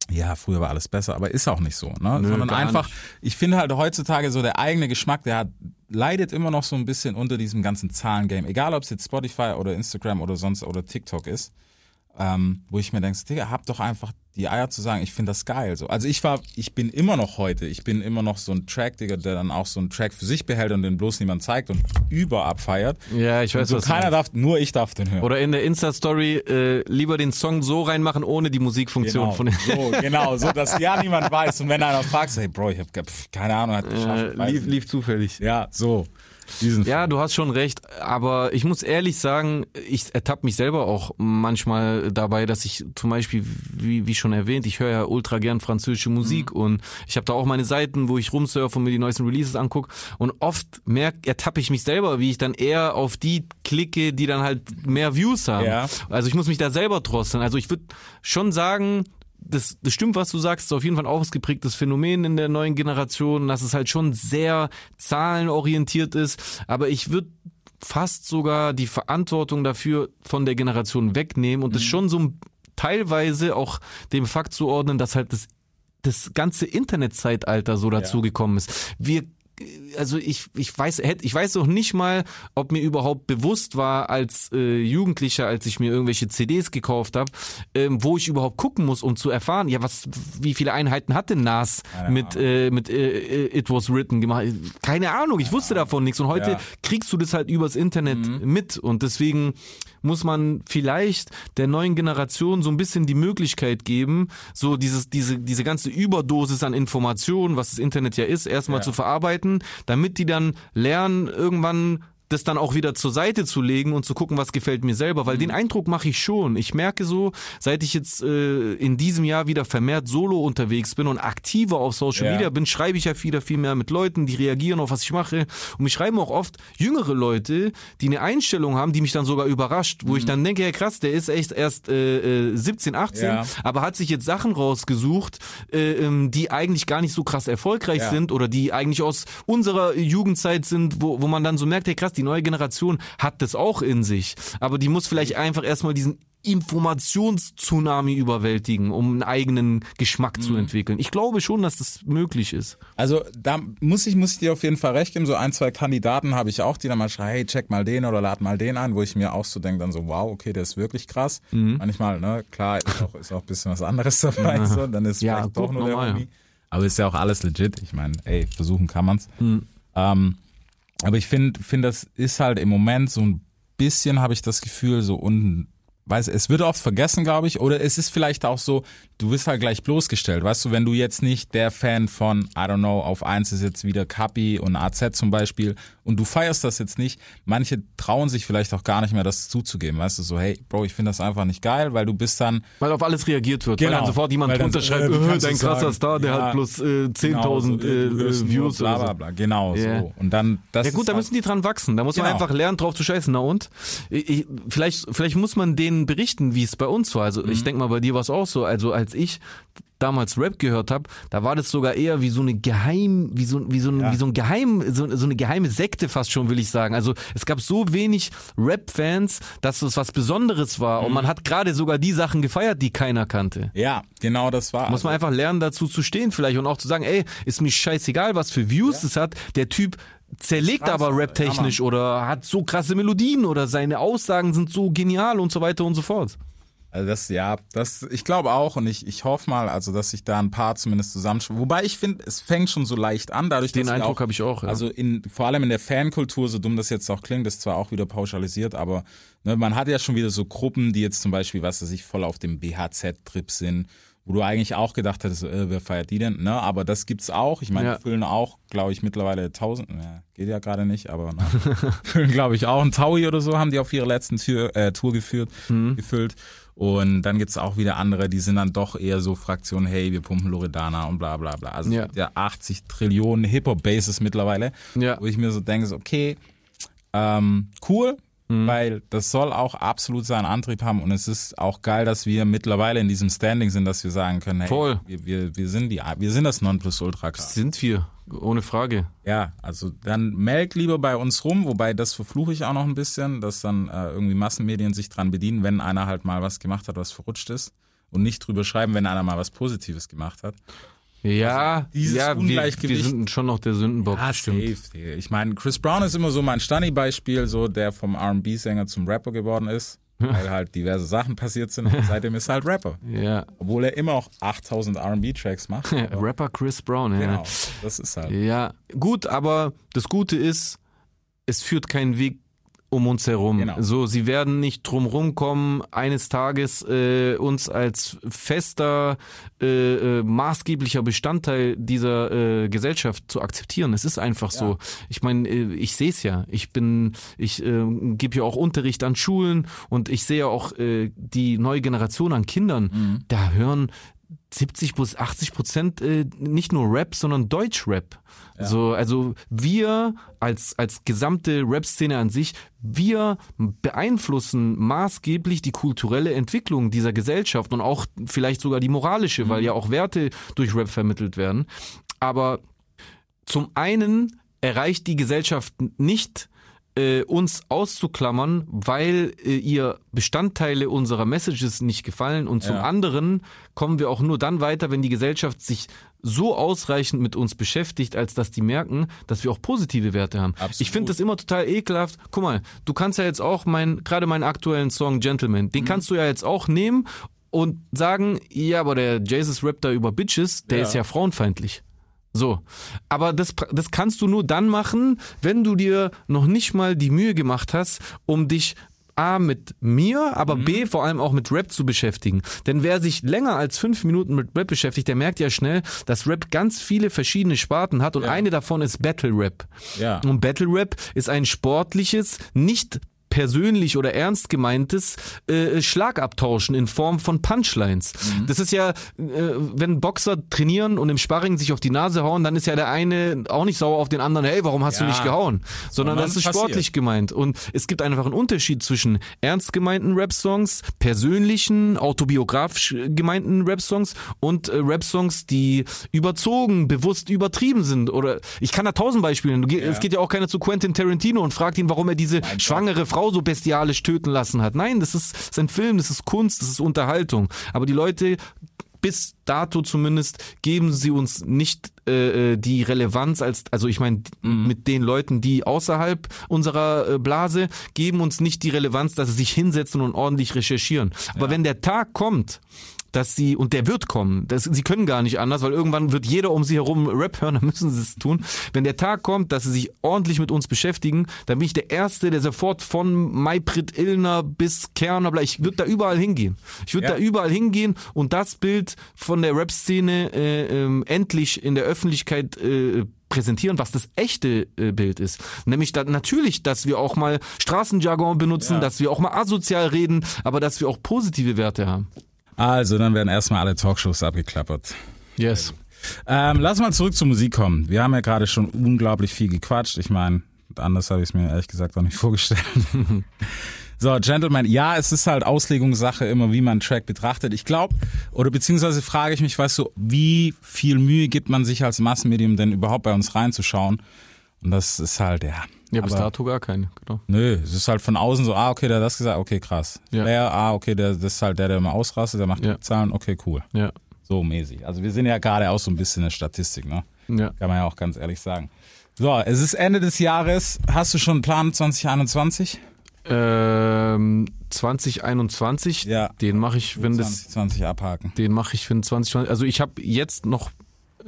ja, früher war alles besser, aber ist auch nicht so, ne? Nö, Sondern einfach, nicht. ich finde halt heutzutage so der eigene Geschmack, der hat, leidet immer noch so ein bisschen unter diesem ganzen Zahlengame. Egal, ob es jetzt Spotify oder Instagram oder sonst oder TikTok ist. Ähm, wo ich mir denke, Digga, hab doch einfach die Eier zu sagen, ich finde das geil. So. Also ich war, ich bin immer noch heute, ich bin immer noch so ein Track, Digga, der dann auch so einen Track für sich behält und den bloß niemand zeigt und über abfeiert. Ja, ich weiß, so was keiner darf, nur ich darf den hören. Oder in der Insta-Story äh, lieber den Song so reinmachen, ohne die Musikfunktion Genau, von den so, genau, so, dass ja niemand weiß. Und wenn einer fragt, hey Bro, ich hab ge- pf, keine Ahnung, hat geschafft. äh, lief, lief zufällig. Ja, so. Diesen Ja, du hast schon recht, aber ich muss ehrlich sagen, ich ertappe mich selber auch manchmal dabei, dass ich zum Beispiel, wie, wie schon erwähnt, ich höre ja ultra gern französische Musik und ich habe da auch meine Seiten, wo ich rumsurfe und mir die neuesten Releases angucke und oft merk, ertappe ich mich selber, wie ich dann eher auf die klicke, die dann halt mehr Views haben. Ja. Also ich muss mich da selber drosseln. Also ich würde schon sagen, das, das stimmt, was du sagst, ist auf jeden Fall ein ausgeprägtes Phänomen in der neuen Generation, dass es halt schon sehr zahlenorientiert ist. Aber ich würde fast sogar die Verantwortung dafür von der Generation wegnehmen und das schon so ein- teilweise auch dem Fakt zuordnen, dass halt das, das ganze Internetzeitalter so dazu gekommen ist. Wir also ich, ich weiß, ich weiß auch nicht mal, ob mir überhaupt bewusst war als äh, Jugendlicher, als ich mir irgendwelche CDs gekauft habe, ähm, wo ich überhaupt gucken muss, um zu erfahren, ja, was, wie viele Einheiten hat denn Nas mit, äh, mit äh, It Was Written gemacht? Keine Ahnung, ich wusste davon nichts. Und heute Ja. kriegst du das halt übers Internet mit. Und deswegen muss man vielleicht der neuen Generation so ein bisschen die Möglichkeit geben, so dieses, diese, diese ganze Überdosis an Informationen, was das Internet ja ist, erstmal Ja. zu verarbeiten, damit die dann lernen, irgendwann das dann auch wieder zur Seite zu legen und zu gucken, was gefällt mir selber, weil den Eindruck mache ich schon. Ich merke so, seit ich jetzt äh, in diesem Jahr wieder vermehrt solo unterwegs bin und aktiver auf Social Ja. Media bin, schreibe ich ja wieder viel mehr mit Leuten, die reagieren auf was ich mache und mich schreiben auch oft jüngere Leute, die eine Einstellung haben, die mich dann sogar überrascht, wo ich dann denke, ja krass, der ist echt erst äh, äh, 17, 18, Ja. aber hat sich jetzt Sachen rausgesucht, äh, ähm, die eigentlich gar nicht so krass erfolgreich Ja. sind oder die eigentlich aus unserer Jugendzeit sind, wo, wo man dann so merkt, hey krass, die neue Generation hat das auch in sich. Aber die muss vielleicht einfach erstmal diesen Informationstsunami überwältigen, um einen eigenen Geschmack Mhm. zu entwickeln. Ich glaube schon, dass das möglich ist. Also da muss ich, muss ich dir auf jeden Fall recht geben. So ein, zwei Kandidaten habe ich auch, die dann mal schreien, hey, check mal den oder lad mal den ein, wo ich mir auch so denke, dann so, wow, okay, der ist wirklich krass. Mhm. Manchmal, ne, klar, ist auch, ist auch ein bisschen was anderes dabei, so, dann ist Ja, vielleicht doch nur der normal, Hobby. Aber ist ja auch alles legit. Ich meine, ey, versuchen kann man's. Mhm. Ähm, aber ich finde, finde, das ist halt im Moment so ein bisschen, habe ich das Gefühl, so unten, weiß, es wird oft vergessen, glaube ich, oder es ist vielleicht auch so, du wirst halt gleich bloßgestellt, weißt du, wenn du jetzt nicht der Fan von, I don't know, auf eins ist jetzt wieder Kapi und AZ zum Beispiel und du feierst das jetzt nicht, manche trauen sich vielleicht auch gar nicht mehr, das zuzugeben, weißt du, so, hey, Bro, ich finde das einfach nicht geil, weil du bist dann, Weil auf alles reagiert wird. Weil Genau. dann sofort jemand Weil dann drunter so, schreibt, äh, äh, dein krasser? Star, der Ja. hat plus äh, 10.000 genau, äh, äh, Views bla bla bla, genau Ja. so. Und dann, das Ja gut, da halt- müssen die dran wachsen. Da muss man Genau. einfach lernen, drauf zu scheißen. Na und? Ich, ich- vielleicht, vielleicht muss man denen berichten, wie es bei uns war. Also Mhm. ich denke mal, bei dir war es auch so. Also als ich damals Rap gehört habe, da war das sogar eher wie so eine Geheim, wie so, wie so, ein, Ja. wie so ein Geheim, so, so eine geheime Sekte fast schon, will ich sagen. Also es gab so wenig Rap-Fans, dass es was Besonderes war. Mhm. Und man hat gerade sogar die Sachen gefeiert, die keiner kannte. ja, genau das war. Muss man einfach lernen, dazu zu stehen vielleicht und auch zu sagen, ey, ist mir scheißegal, was für Views es hat. Der Typ zerlegt Straße, aber rap-technisch oder hat so krasse Melodien oder seine Aussagen sind so genial und so weiter und so fort. Also das, ja, das, ich glaube auch und ich, ich hoffe mal, also dass sich da ein paar zumindest zusammenschreiben. Wobei ich finde, es fängt schon so leicht an, dadurch, Den dass Eindruck habe ich auch. Ja. Also in, vor allem in der Fankultur, so dumm das jetzt auch klingt, ist zwar auch wieder pauschalisiert, aber ne, man hat ja schon wieder so Gruppen, die jetzt zum Beispiel, was weiß ich, voll auf dem BHZ-Trip sind, wo du eigentlich auch gedacht hättest, äh, wer feiert die denn? Ne? Aber das gibt's auch. Ich meine, Ja. die füllen auch, glaube ich, mittlerweile 1000, ja, geht ja gerade nicht, aber ne, füllen, glaube ich, auch ein Taui oder so, haben die auf ihrer letzten Tür, äh, Tour geführt, Mhm. gefüllt. Und dann gibt's auch wieder andere, die sind dann doch eher so Fraktionen, hey, wir pumpen Loredana und bla bla bla. Also Ja. es gibt ja 80 Trillionen Hip-Hop-Bases mittlerweile, Ja. wo ich mir so denke, so, okay, ähm, cool, Mhm. weil das soll auch absolut seinen Antrieb haben und es ist auch geil, dass wir mittlerweile in diesem Standing sind, dass wir sagen können, hey, Voll. Wir, wir, wir sind die, wir sind das Nonplusultra krass. Sind wir, ohne Frage. Ja, also dann melk lieber bei uns rum, wobei das verfluche ich auch noch ein bisschen, dass dann äh, irgendwie Massenmedien sich dran bedienen, wenn einer halt mal was gemacht hat, was verrutscht ist und nicht drüber schreiben, wenn einer mal was Positives gemacht hat. Ja, Also dieses ja, wir, wir Ungleichgewicht- sind schon noch der Sündenbock. Ah, stimmt. safe. Ich meine, Chris Brown ist immer so mein Stunny-Beispiel, so der vom R&B-Sänger zum Rapper geworden ist, weil halt diverse Sachen passiert sind und seitdem ist er halt Rapper. Ja. Obwohl er immer auch 8000 R&B-Tracks macht. Rapper Chris Brown, ja. Genau, das ist halt. Ja, gut, aber das Gute ist, es führt keinen Weg um uns herum. Genau. So, sie werden nicht drum rumkommen, eines Tages äh, uns als fester, äh, äh, maßgeblicher Bestandteil dieser äh, Gesellschaft zu akzeptieren. Es ist einfach so. Ich meine, äh, ich sehe es ja. Ich bin, ich äh, gebe ja auch Unterricht an Schulen und ich sehe ja auch äh, die neue Generation an Kindern. Da hören 70 bis 80 Prozent äh, nicht nur Rap, sondern Deutschrap. So, also wir als, als gesamte Rap-Szene an sich, wir beeinflussen maßgeblich die kulturelle Entwicklung dieser Gesellschaft und auch vielleicht sogar die moralische, weil ja auch Werte durch Rap vermittelt werden. Aber zum einen erreicht die Gesellschaft nicht äh, uns auszuklammern, weil äh, ihr Bestandteile unserer Messages nicht gefallen und zum Ja. anderen kommen wir auch nur dann weiter, wenn die Gesellschaft sich so ausreichend mit uns beschäftigt, als dass die merken, dass wir auch positive Werte haben. Absolut. Ich finde das immer total ekelhaft. Guck mal, du kannst ja jetzt auch mein, gerade meinen aktuellen Song Gentleman, Mhm. den kannst du ja jetzt auch nehmen und sagen, ja, aber der Jesus rappt da über Bitches, der Ja. ist ja frauenfeindlich. So. Aber das, das kannst du nur dann machen, wenn du dir noch nicht mal die Mühe gemacht hast, um dich A mit mir, aber Mhm. B vor allem auch mit Rap zu beschäftigen. Denn wer sich länger als fünf Minuten mit Rap beschäftigt, der merkt ja schnell, dass Rap ganz viele verschiedene Sparten hat und eine davon ist Battle Rap. Ja. Und Battle Rap ist ein sportliches, nicht persönlich oder ernst gemeintes äh, Schlagabtauschen in Form von Punchlines. Mhm. Das ist ja, äh, wenn Boxer trainieren und im Sparring sich auf die Nase hauen, dann ist ja der eine auch nicht sauer auf den anderen, hey, warum hast du Ja. nicht gehauen? Sondern Sondern das ist passiert. sportlich gemeint. Und es gibt einfach einen Unterschied zwischen ernst gemeinten Rap-Songs, persönlichen, autobiografisch gemeinten Rap-Songs und äh, Rap-Songs, die überzogen, bewusst übertrieben sind. Oder ich kann da tausend Beispiele. nennen. Du geh- Es geht ja auch keiner zu Quentin Tarantino und fragt ihn, warum er diese schwangere Frau so bestialisch töten lassen hat. Nein, das ist, das ist ein Film, das ist Kunst, das ist Unterhaltung. Aber die Leute bis dato zumindest geben sie uns nicht äh, äh, die Relevanz als also ich meine mit den Leuten die außerhalb unserer äh, Blase geben uns nicht die Relevanz dass sie sich hinsetzen und ordentlich recherchieren aber wenn der Tag kommt dass sie, und der wird kommen, das, sie können gar nicht anders, weil irgendwann wird jeder um sie herum Rap hören, dann müssen sie es tun. Wenn der Tag kommt, dass sie sich ordentlich mit uns beschäftigen, dann bin ich der Erste, der sofort von Maybrit Illner bis Kerner, ich würde da überall hingehen. Ich würde Ja. da überall hingehen und das Bild von der Rap-Szene äh, ähm, endlich in der Öffentlichkeit äh, präsentieren, was das echte äh, Bild ist. Nämlich da, natürlich, dass wir auch mal Straßenjargon benutzen, Ja. dass wir auch mal asozial reden, aber dass wir auch positive Werte haben. Also, dann werden erstmal alle Talkshows abgeklappert. Yes. Ähm, lass mal zurück zur Musik kommen. Wir haben ja gerade schon unglaublich viel gequatscht. Ich meine, anders habe ich es mir ehrlich gesagt auch nicht vorgestellt. so, Gentleman, ja, es ist halt Auslegungssache immer, wie man einen Track betrachtet. Ich glaube, oder beziehungsweise frage ich mich, weißt du, wie viel Mühe gibt man sich als Massenmedium denn überhaupt bei uns reinzuschauen? Und das ist halt, ja. Ja, bis Aber- dato gar keine, genau. Nö, es ist halt von außen so, ah, okay, der hat das gesagt, okay, krass. Ja. Wer, ah, okay, der, das ist halt der, der immer ausrastet, der macht Ja. die Zahlen, okay, cool. Ja. So mäßig. Also wir sind ja gerade auch so ein bisschen eine Statistik, ne? Ja. Kann man ja auch ganz ehrlich sagen. So, es ist Ende des Jahres. Hast du schon einen Plan 2021? Ähm, 2021, Ja. den mache ich, wenn das, 2020 abhaken. den mache ich, wenn 2020, also ich habe jetzt noch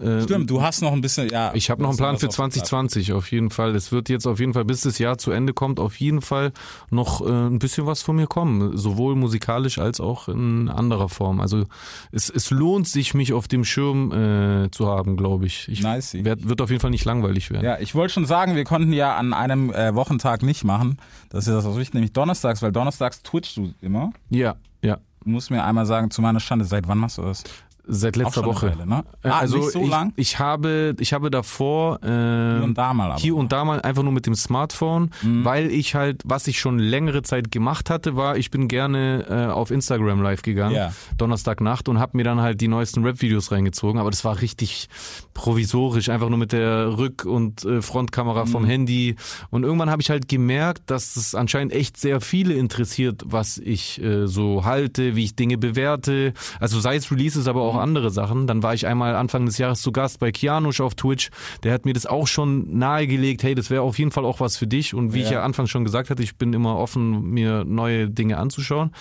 äh, Stimmt, du hast noch ein bisschen, ja. Ich habe noch einen Plan für 2020 auf jeden Fall. Es wird jetzt auf jeden Fall, bis das Jahr zu Ende kommt, auf jeden Fall noch äh, ein bisschen was von mir kommen. Sowohl musikalisch als auch in anderer Form. Also es, es lohnt sich, mich auf dem Schirm äh, zu haben, glaube ich. ich Nice. werd, wird auf jeden Fall nicht langweilig werden. Ja, ich wollte schon sagen, wir konnten ja an einem äh, Wochentag nicht machen. Das ist das was wichtig, nämlich donnerstags, weil donnerstags twitchst du immer. ja. ja. Du musst mir einmal sagen, zu meiner Stande, seit wann machst du das? Seit letzter Auch Woche. Weile, ne? Äh, Ah, also nicht so ich, lang? ich habe ich habe davor äh, Hier und da mal aber. hier und da mal einfach nur mit dem Smartphone, Mhm. weil ich halt, was ich schon längere Zeit gemacht hatte, war, ich bin gerne äh, auf Instagram live gegangen, Ja. Donnerstagnacht und habe mir dann halt die neuesten Rap-Videos reingezogen, aber das war richtig provisorisch, einfach nur mit der Rück- und äh, Frontkamera Mhm. vom Handy und irgendwann habe ich halt gemerkt, dass es anscheinend echt sehr viele interessiert, was ich äh, so halte, wie ich Dinge bewerte, also sei es Releases, aber Mhm. Auch andere Sachen. Dann war ich einmal Anfang des Jahres zu Gast bei Kianusch auf Twitch. Der hat mir das auch schon nahegelegt. Hey, das wäre auf jeden Fall auch was für dich. Und wie ich Ja. ja anfangs schon gesagt hatte, ich bin immer offen, mir neue Dinge anzuschauen.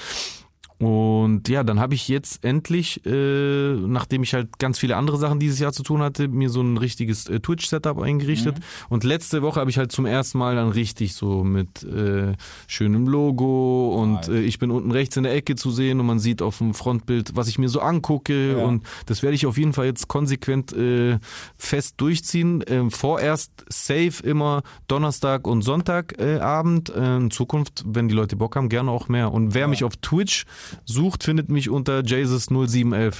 Und ja, dann habe ich jetzt endlich, äh, nachdem ich halt ganz viele andere Sachen dieses Jahr zu tun hatte, mir so ein richtiges äh, Twitch-Setup eingerichtet. Und letzte Woche habe ich halt zum ersten Mal dann richtig so mit äh, schönem Logo und äh, ich bin unten rechts in der Ecke zu sehen und man sieht auf dem Frontbild, was ich mir so angucke. Ja. Und das werde ich auf jeden Fall jetzt konsequent äh, fest durchziehen. Ähm, vorerst safe immer Donnerstag und Sonntagabend. Äh, Abend. äh, in Zukunft, wenn die Leute Bock haben, gerne auch mehr. Und wer mich auf Twitch sucht, findet mich unter Jesus0711.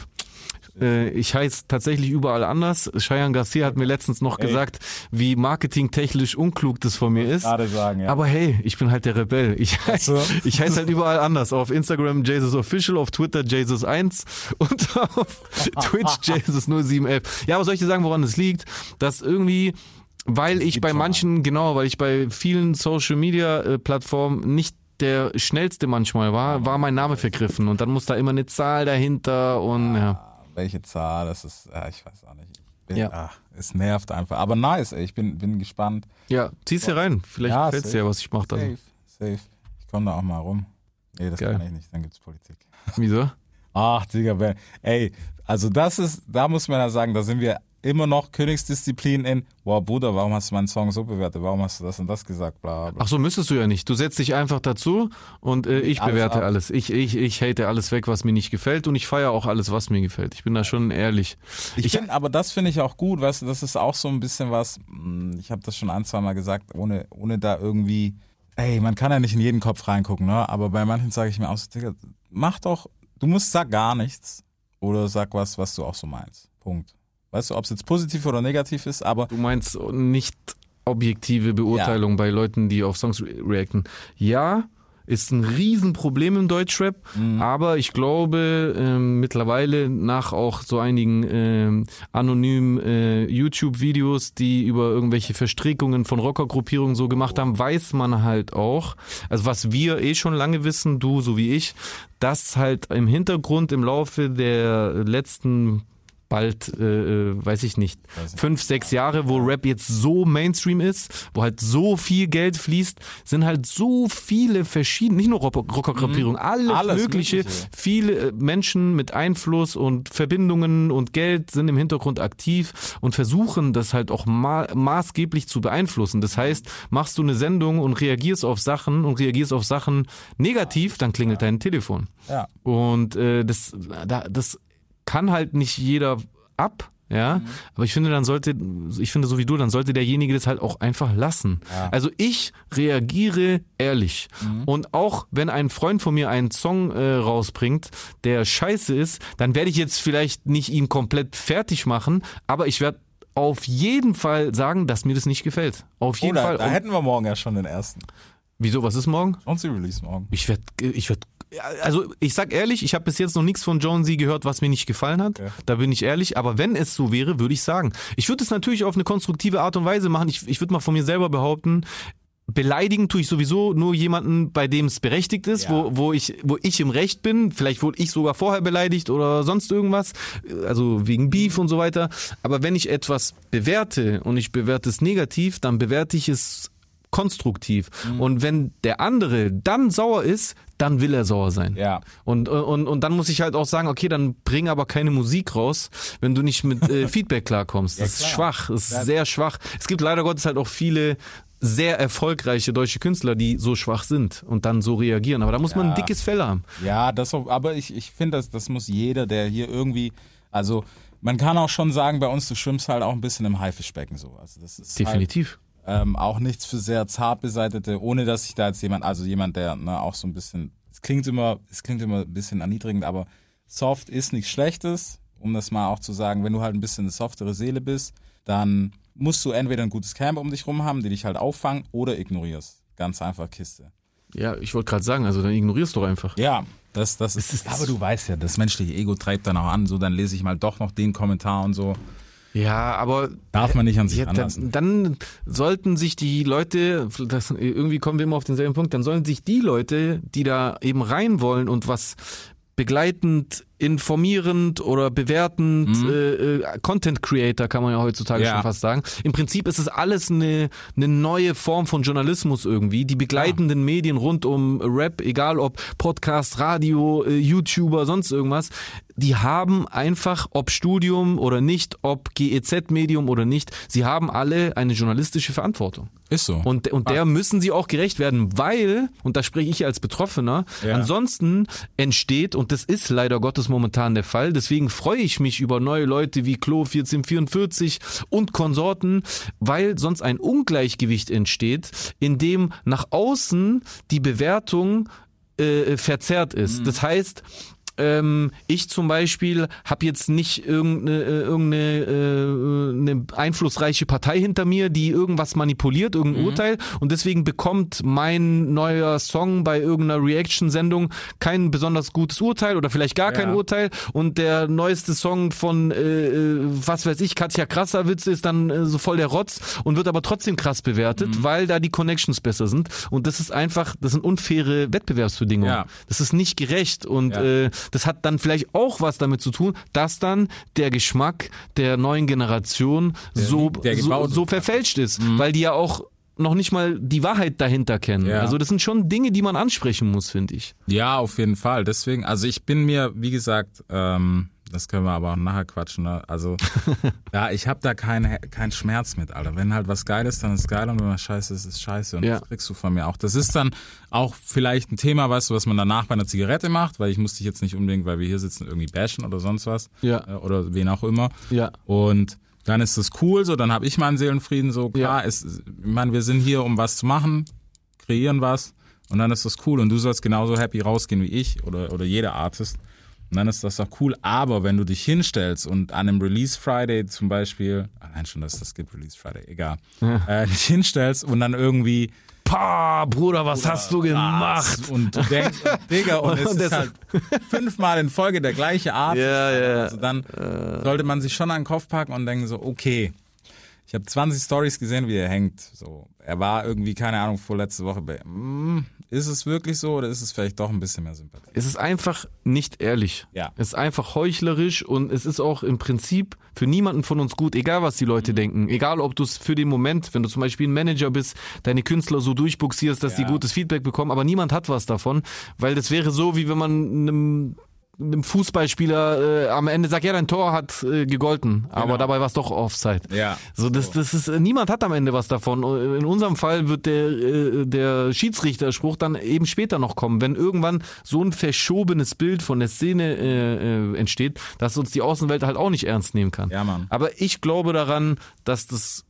Äh, Ich heiße tatsächlich überall anders. Cheyenne Garcia hat mir letztens noch Ey. gesagt, wie marketingtechnisch unklug das von mir ist. Gerade sagen, ja. Aber hey, ich bin halt der Rebell. Ich, so. ich heiße halt überall anders. Auf Instagram Jesus Official, auf Twitter Jesus1 und auf Twitch Jesus0711. Ja, aber soll ich dir sagen, woran es liegt? Dass irgendwie Weil ich gibt bei manchen, genau, weil ich bei vielen Social Media äh, Plattformen nicht der schnellste manchmal war, war mein Name vergriffen und dann muss da immer eine Zahl dahinter und ja. Ah, welche Zahl, das ist, ja, ich weiß auch nicht. Ich bin, Ja. ach, es nervt einfach. Aber nice, ey, ich bin, bin gespannt. Ja, zieh's hier rein. Vielleicht Ja, gefällt's dir, was ich mache dann. Safe, safe. Ich komme da auch mal rum. Nee, das Geil. kann ich nicht, dann gibt's Politik. Wieso? Ach, Digga, Ben. ey, also das ist, da muss man ja sagen, da sind wir immer noch Königsdisziplin in, wow, Bruder, warum hast du meinen Song so bewertet? Warum hast du das und das gesagt? Bla, bla. Ach so, müsstest du ja nicht. Du setzt dich einfach dazu und äh, ich Alles bewerte ab. alles. Ich, ich, ich hate alles weg, was mir nicht gefällt und ich feiere auch alles, was mir gefällt. Ich bin da schon ehrlich. Ich, finde, aber das finde ich auch gut, weißt du, das ist auch so ein bisschen was, mh, ich habe das schon ein, zwei Mal gesagt, ohne, ohne da irgendwie, ey, man kann ja nicht in jeden Kopf reingucken, ne? Aber bei manchen sage ich mir auch so, Digga, mach doch, du musst sag gar nichts oder sag was, was du auch so meinst. Punkt. Weißt du, ob es jetzt positiv oder negativ ist, aber Du meinst nicht objektive Beurteilung bei Leuten, die auf Songs re reacten. Ja, ist ein Riesenproblem im Deutschrap, aber ich glaube ähm, mittlerweile nach auch so einigen ähm, anonymen äh, YouTube-Videos, die über irgendwelche Verstrickungen von Rockergruppierungen so gemacht haben, weiß man halt auch, also was wir eh schon lange wissen, du so wie ich, dass halt im Hintergrund im Laufe der letzten bald, äh, äh, weiß ich nicht, fünf, sechs Jahre, wo Rap jetzt so Mainstream ist, wo halt so viel Geld fließt, sind halt so viele verschiedene, nicht nur Rock- Rockergruppierungen, alles, Alles mögliche, Mögliche. viele äh, Menschen mit Einfluss und Verbindungen und Geld sind im Hintergrund aktiv und versuchen das halt auch ma maßgeblich zu beeinflussen. Das heißt, machst du eine Sendung und reagierst auf Sachen und reagierst auf Sachen negativ, dann klingelt dein Telefon. ja. Und äh, das, da, das kann halt nicht jeder ab. Ja, Mhm. aber ich finde, dann sollte, ich finde so wie du, dann sollte derjenige das halt auch einfach lassen. Ja. Also ich reagiere ehrlich. Mhm. Und auch wenn ein Freund von mir einen Song äh, rausbringt, der scheiße ist, dann werde ich jetzt vielleicht nicht ihn komplett fertig machen, aber ich werde auf jeden Fall sagen, dass mir das nicht gefällt. Auf jeden Oder, Fall. da hätten wir morgen ja schon den ersten. wieso, was ist morgen? Und sie release morgen. Ich werde, ich werde, also ich sag ehrlich, ich habe bis jetzt noch nichts von Jonesy gehört, was mir nicht gefallen hat. Okay. Da bin ich ehrlich. Aber wenn es so wäre, würde ich sagen. Ich würde es natürlich auf eine konstruktive Art und Weise machen. Ich, ich würde mal von mir selber behaupten, beleidigen tue ich sowieso nur jemanden, bei dem es berechtigt ist, Ja. wo, wo, ich, wo ich im Recht bin. Vielleicht wurde ich sogar vorher beleidigt oder sonst irgendwas. Also wegen Beef und so weiter. Aber wenn ich etwas bewerte und ich bewerte es negativ, dann bewerte ich es konstruktiv. Mhm. Und wenn der andere dann sauer ist, dann will er sauer sein. Ja. Und, und, und dann muss ich halt auch sagen, okay, dann bring aber keine Musik raus, wenn du nicht mit äh, Feedback klarkommst. Das ist klar. schwach, das ist Ja. sehr schwach. Es gibt leider Gottes halt auch viele sehr erfolgreiche deutsche Künstler, die so schwach sind und dann so reagieren. Aber da muss man ein Ja. dickes Fell haben. Ja, das, aber ich, ich finde, das, das muss jeder, der hier irgendwie, also man kann auch schon sagen, bei uns, du schwimmst halt auch ein bisschen im Haifischbecken so. Also das ist Definitiv. Halt, ähm, auch nichts für sehr zart beseitete, ohne dass ich da jetzt jemand, also jemand, der ne, auch so ein bisschen, es klingt immer, es klingt immer ein bisschen erniedrigend, aber soft ist nichts Schlechtes, um das mal auch zu sagen, wenn du halt ein bisschen eine softere Seele bist, dann musst du entweder ein gutes Camp um dich rum haben, die dich halt auffangen, oder ignorierst. Ganz einfach Kiste. Ja, ich wollte gerade sagen, also dann ignorierst du einfach. Ja, das, das ist, ist- aber du weißt ja, das menschliche Ego treibt dann auch an, so dann lese ich mal doch noch den Kommentar und so. Ja, aber Darf man nicht an sich Ja, anlassen. dann, dann sollten sich die Leute, das, irgendwie kommen wir immer auf denselben Punkt, dann sollen sich die Leute, die da eben rein wollen und was begleitend, informierend oder bewertend, äh, äh, Content Creator kann man ja heutzutage Mhm. Ja. schon fast sagen. Im Prinzip ist es alles eine, eine neue Form von Journalismus irgendwie. Die begleitenden Medien rund um Rap, egal ob Podcast, Radio, äh, YouTuber, sonst irgendwas, die haben einfach, ob Studium oder nicht, ob GEZ-Medium oder nicht, sie haben alle eine journalistische Verantwortung. Ist so. Und, und der müssen sie auch gerecht werden, weil, und da spreche ich als Betroffener, Ja. ansonsten entsteht, und das ist leider Gottes momentan der Fall, deswegen freue ich mich über neue Leute wie Klo 1444 und Konsorten, weil sonst ein Ungleichgewicht entsteht, in dem nach außen die Bewertung äh, verzerrt ist. Das heißt, ähm, ich zum Beispiel habe jetzt nicht irgendeine, äh, irgendeine äh, eine einflussreiche Partei hinter mir, die irgendwas manipuliert, irgendein Urteil und deswegen bekommt mein neuer Song bei irgendeiner Reaction-Sendung kein besonders gutes Urteil oder vielleicht gar kein Ja. Urteil und der neueste Song von äh, äh, was weiß ich, Katja Krasserwitz ist dann äh, so voll der Rotz und wird aber trotzdem krass bewertet, Mhm. weil da die Connections besser sind und das ist einfach, das sind unfaire Wettbewerbsbedingungen. Ja. Das ist nicht gerecht und Ja. äh, das hat dann vielleicht auch was damit zu tun, dass dann der Geschmack der neuen Generation so, der so, gebaut so wird. verfälscht ist, weil die ja auch noch nicht mal die Wahrheit dahinter kennen. Ja. Also das sind schon Dinge, die man ansprechen muss, finde ich. Ja, auf jeden Fall. Deswegen, also ich bin mir, wie gesagt, ähm, das können wir aber auch nachher quatschen. Ne? Also, ja, ich habe da keinen keinen Schmerz mit, Alter. Wenn halt was geil ist, dann ist geil und wenn was scheiße ist, ist scheiße. Und Ja. das kriegst du von mir auch. Das ist dann auch vielleicht ein Thema, weißt du, was man danach bei einer Zigarette macht, weil ich muss dich jetzt nicht unbedingt, weil wir hier sitzen, irgendwie bashen oder sonst was. Ja. Äh, Oder wen auch immer. Ja. Und dann ist das cool, so, dann habe ich meinen Seelenfrieden, so klar, Ja. ist, ich meine, wir sind hier, um was zu machen, kreieren was und dann ist das cool und du sollst genauso happy rausgehen wie ich oder, oder jeder Artist und dann ist das doch cool, aber wenn du dich hinstellst und an einem Release Friday zum Beispiel, allein schon, dass das gibt, Release Friday, egal, äh, dich hinstellst und dann irgendwie Pah, Bruder, was hast du gemacht? und du denkst, Digga, und es ist halt fünfmal in Folge der gleiche Art. Ja, ja. Also dann sollte man sich schon an den Kopf packen und denken so, okay, ich habe 20 Stories gesehen, wie er hängt. So, er war irgendwie, keine Ahnung, vorletzte Woche bei. Mm, ist es wirklich so oder ist es vielleicht doch ein bisschen mehr Sympathie? Es ist einfach nicht ehrlich. Ja. Es ist einfach heuchlerisch und es ist auch im Prinzip für niemanden von uns gut, egal was die Leute denken. Egal, ob du es für den Moment, wenn du zum Beispiel ein Manager bist, deine Künstler so durchbuxierst, dass Ja. die gutes Feedback bekommen, aber niemand hat was davon, weil das wäre so, wie wenn man einem einem Fußballspieler äh, am Ende sagt, ja, dein Tor hat äh, gegolten, aber dabei war es doch Offside. Ja. So, das, das ist, äh, niemand hat am Ende was davon. In unserem Fall wird der, äh, der Schiedsrichterspruch dann eben später noch kommen, wenn irgendwann so ein verschobenes Bild von der Szene äh, äh, entsteht, dass uns die Außenwelt halt auch nicht ernst nehmen kann. Ja, Mann. Aber ich glaube daran, dass das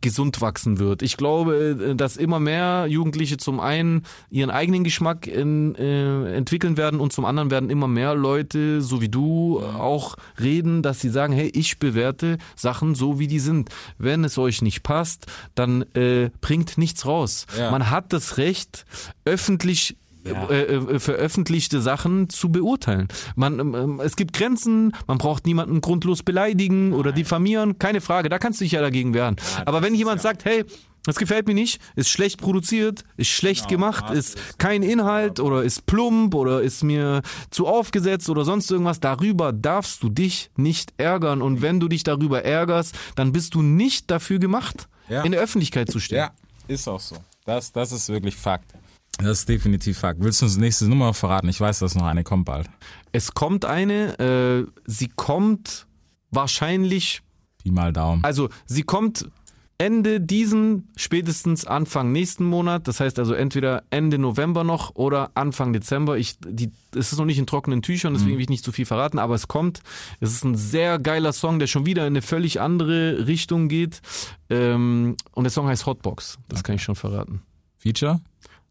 gesund wachsen wird. Ich glaube, äh, dass immer mehr Jugendliche zum einen ihren eigenen Geschmack in, äh, entwickeln werden und zum anderen werden immer mehr Leute, so wie du, auch reden, dass sie sagen, hey, ich bewerte Sachen so, wie die sind. Wenn es euch nicht passt, dann äh, bringt nichts raus. Ja. Man hat das Recht, öffentlich Ja. äh, äh, veröffentlichte Sachen zu beurteilen. Man, ähm, es gibt Grenzen, man braucht niemanden grundlos beleidigen oder diffamieren, keine Frage, da kannst du dich ja dagegen wehren. Aber wenn jemand sagt, hey, das gefällt mir nicht, ist schlecht produziert, ist schlecht gemacht, hart ist kein Inhalt oder ist plump oder ist mir zu aufgesetzt oder sonst irgendwas, darüber darfst du dich nicht ärgern. Und wenn du dich darüber ärgerst, dann bist du nicht dafür gemacht, Ja. in der Öffentlichkeit zu stehen. Ja, ist auch so. Das, das ist wirklich Fakt. Das ist definitiv Fakt. Willst du uns die nächste Nummer verraten? Ich weiß, dass noch eine kommt bald. Es kommt eine, äh, sie kommt wahrscheinlich, Pi mal Daumen. also sie kommt Ende diesen, spätestens Anfang nächsten Monat. Das heißt also entweder Ende November noch oder Anfang Dezember. Ich, die, es ist noch nicht in trockenen Tüchern, deswegen will ich nicht zu viel verraten, aber es kommt. Es ist ein sehr geiler Song, der schon wieder in eine völlig andere Richtung geht. Ähm, und der Song heißt Hotbox. Das kann ich schon verraten. Feature?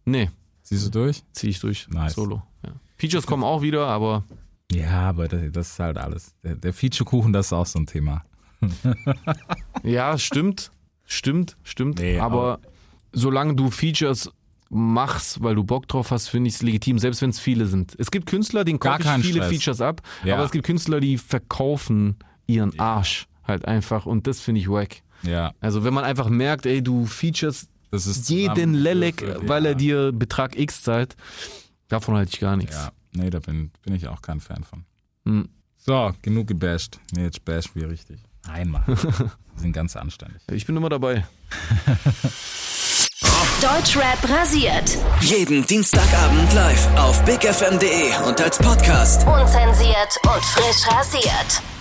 Nee, Siehst du durch? ziehe ich durch. Nice. Solo. Ja. Features kommen auch wieder, aber Ja, aber das, das ist halt alles. Der, der Feature-Kuchen, das ist auch so ein Thema. Ja, stimmt. Stimmt, stimmt. Nee, aber, aber- solange du Features machst, weil du Bock drauf hast, finde ich es legitim, selbst wenn es viele sind. Es gibt Künstler, denen kaufe ich viele Stress. Features ab, Ja. aber es gibt Künstler, die verkaufen ihren Arsch halt einfach und das finde ich wack. Ja, Also wenn man einfach merkt, ey, du features jeden Lelek, weil er dir Betrag X zahlt, davon halte ich gar nichts. Ja, nee, da bin, bin ich auch kein Fan von. Hm. So, genug gebasht. Nee, jetzt bashen wir richtig. Einmal. wir sind ganz anständig. Ich bin immer dabei. Deutschrap rasiert. Jeden Dienstagabend live auf bigfm.de und als Podcast. Unzensiert und frisch rasiert.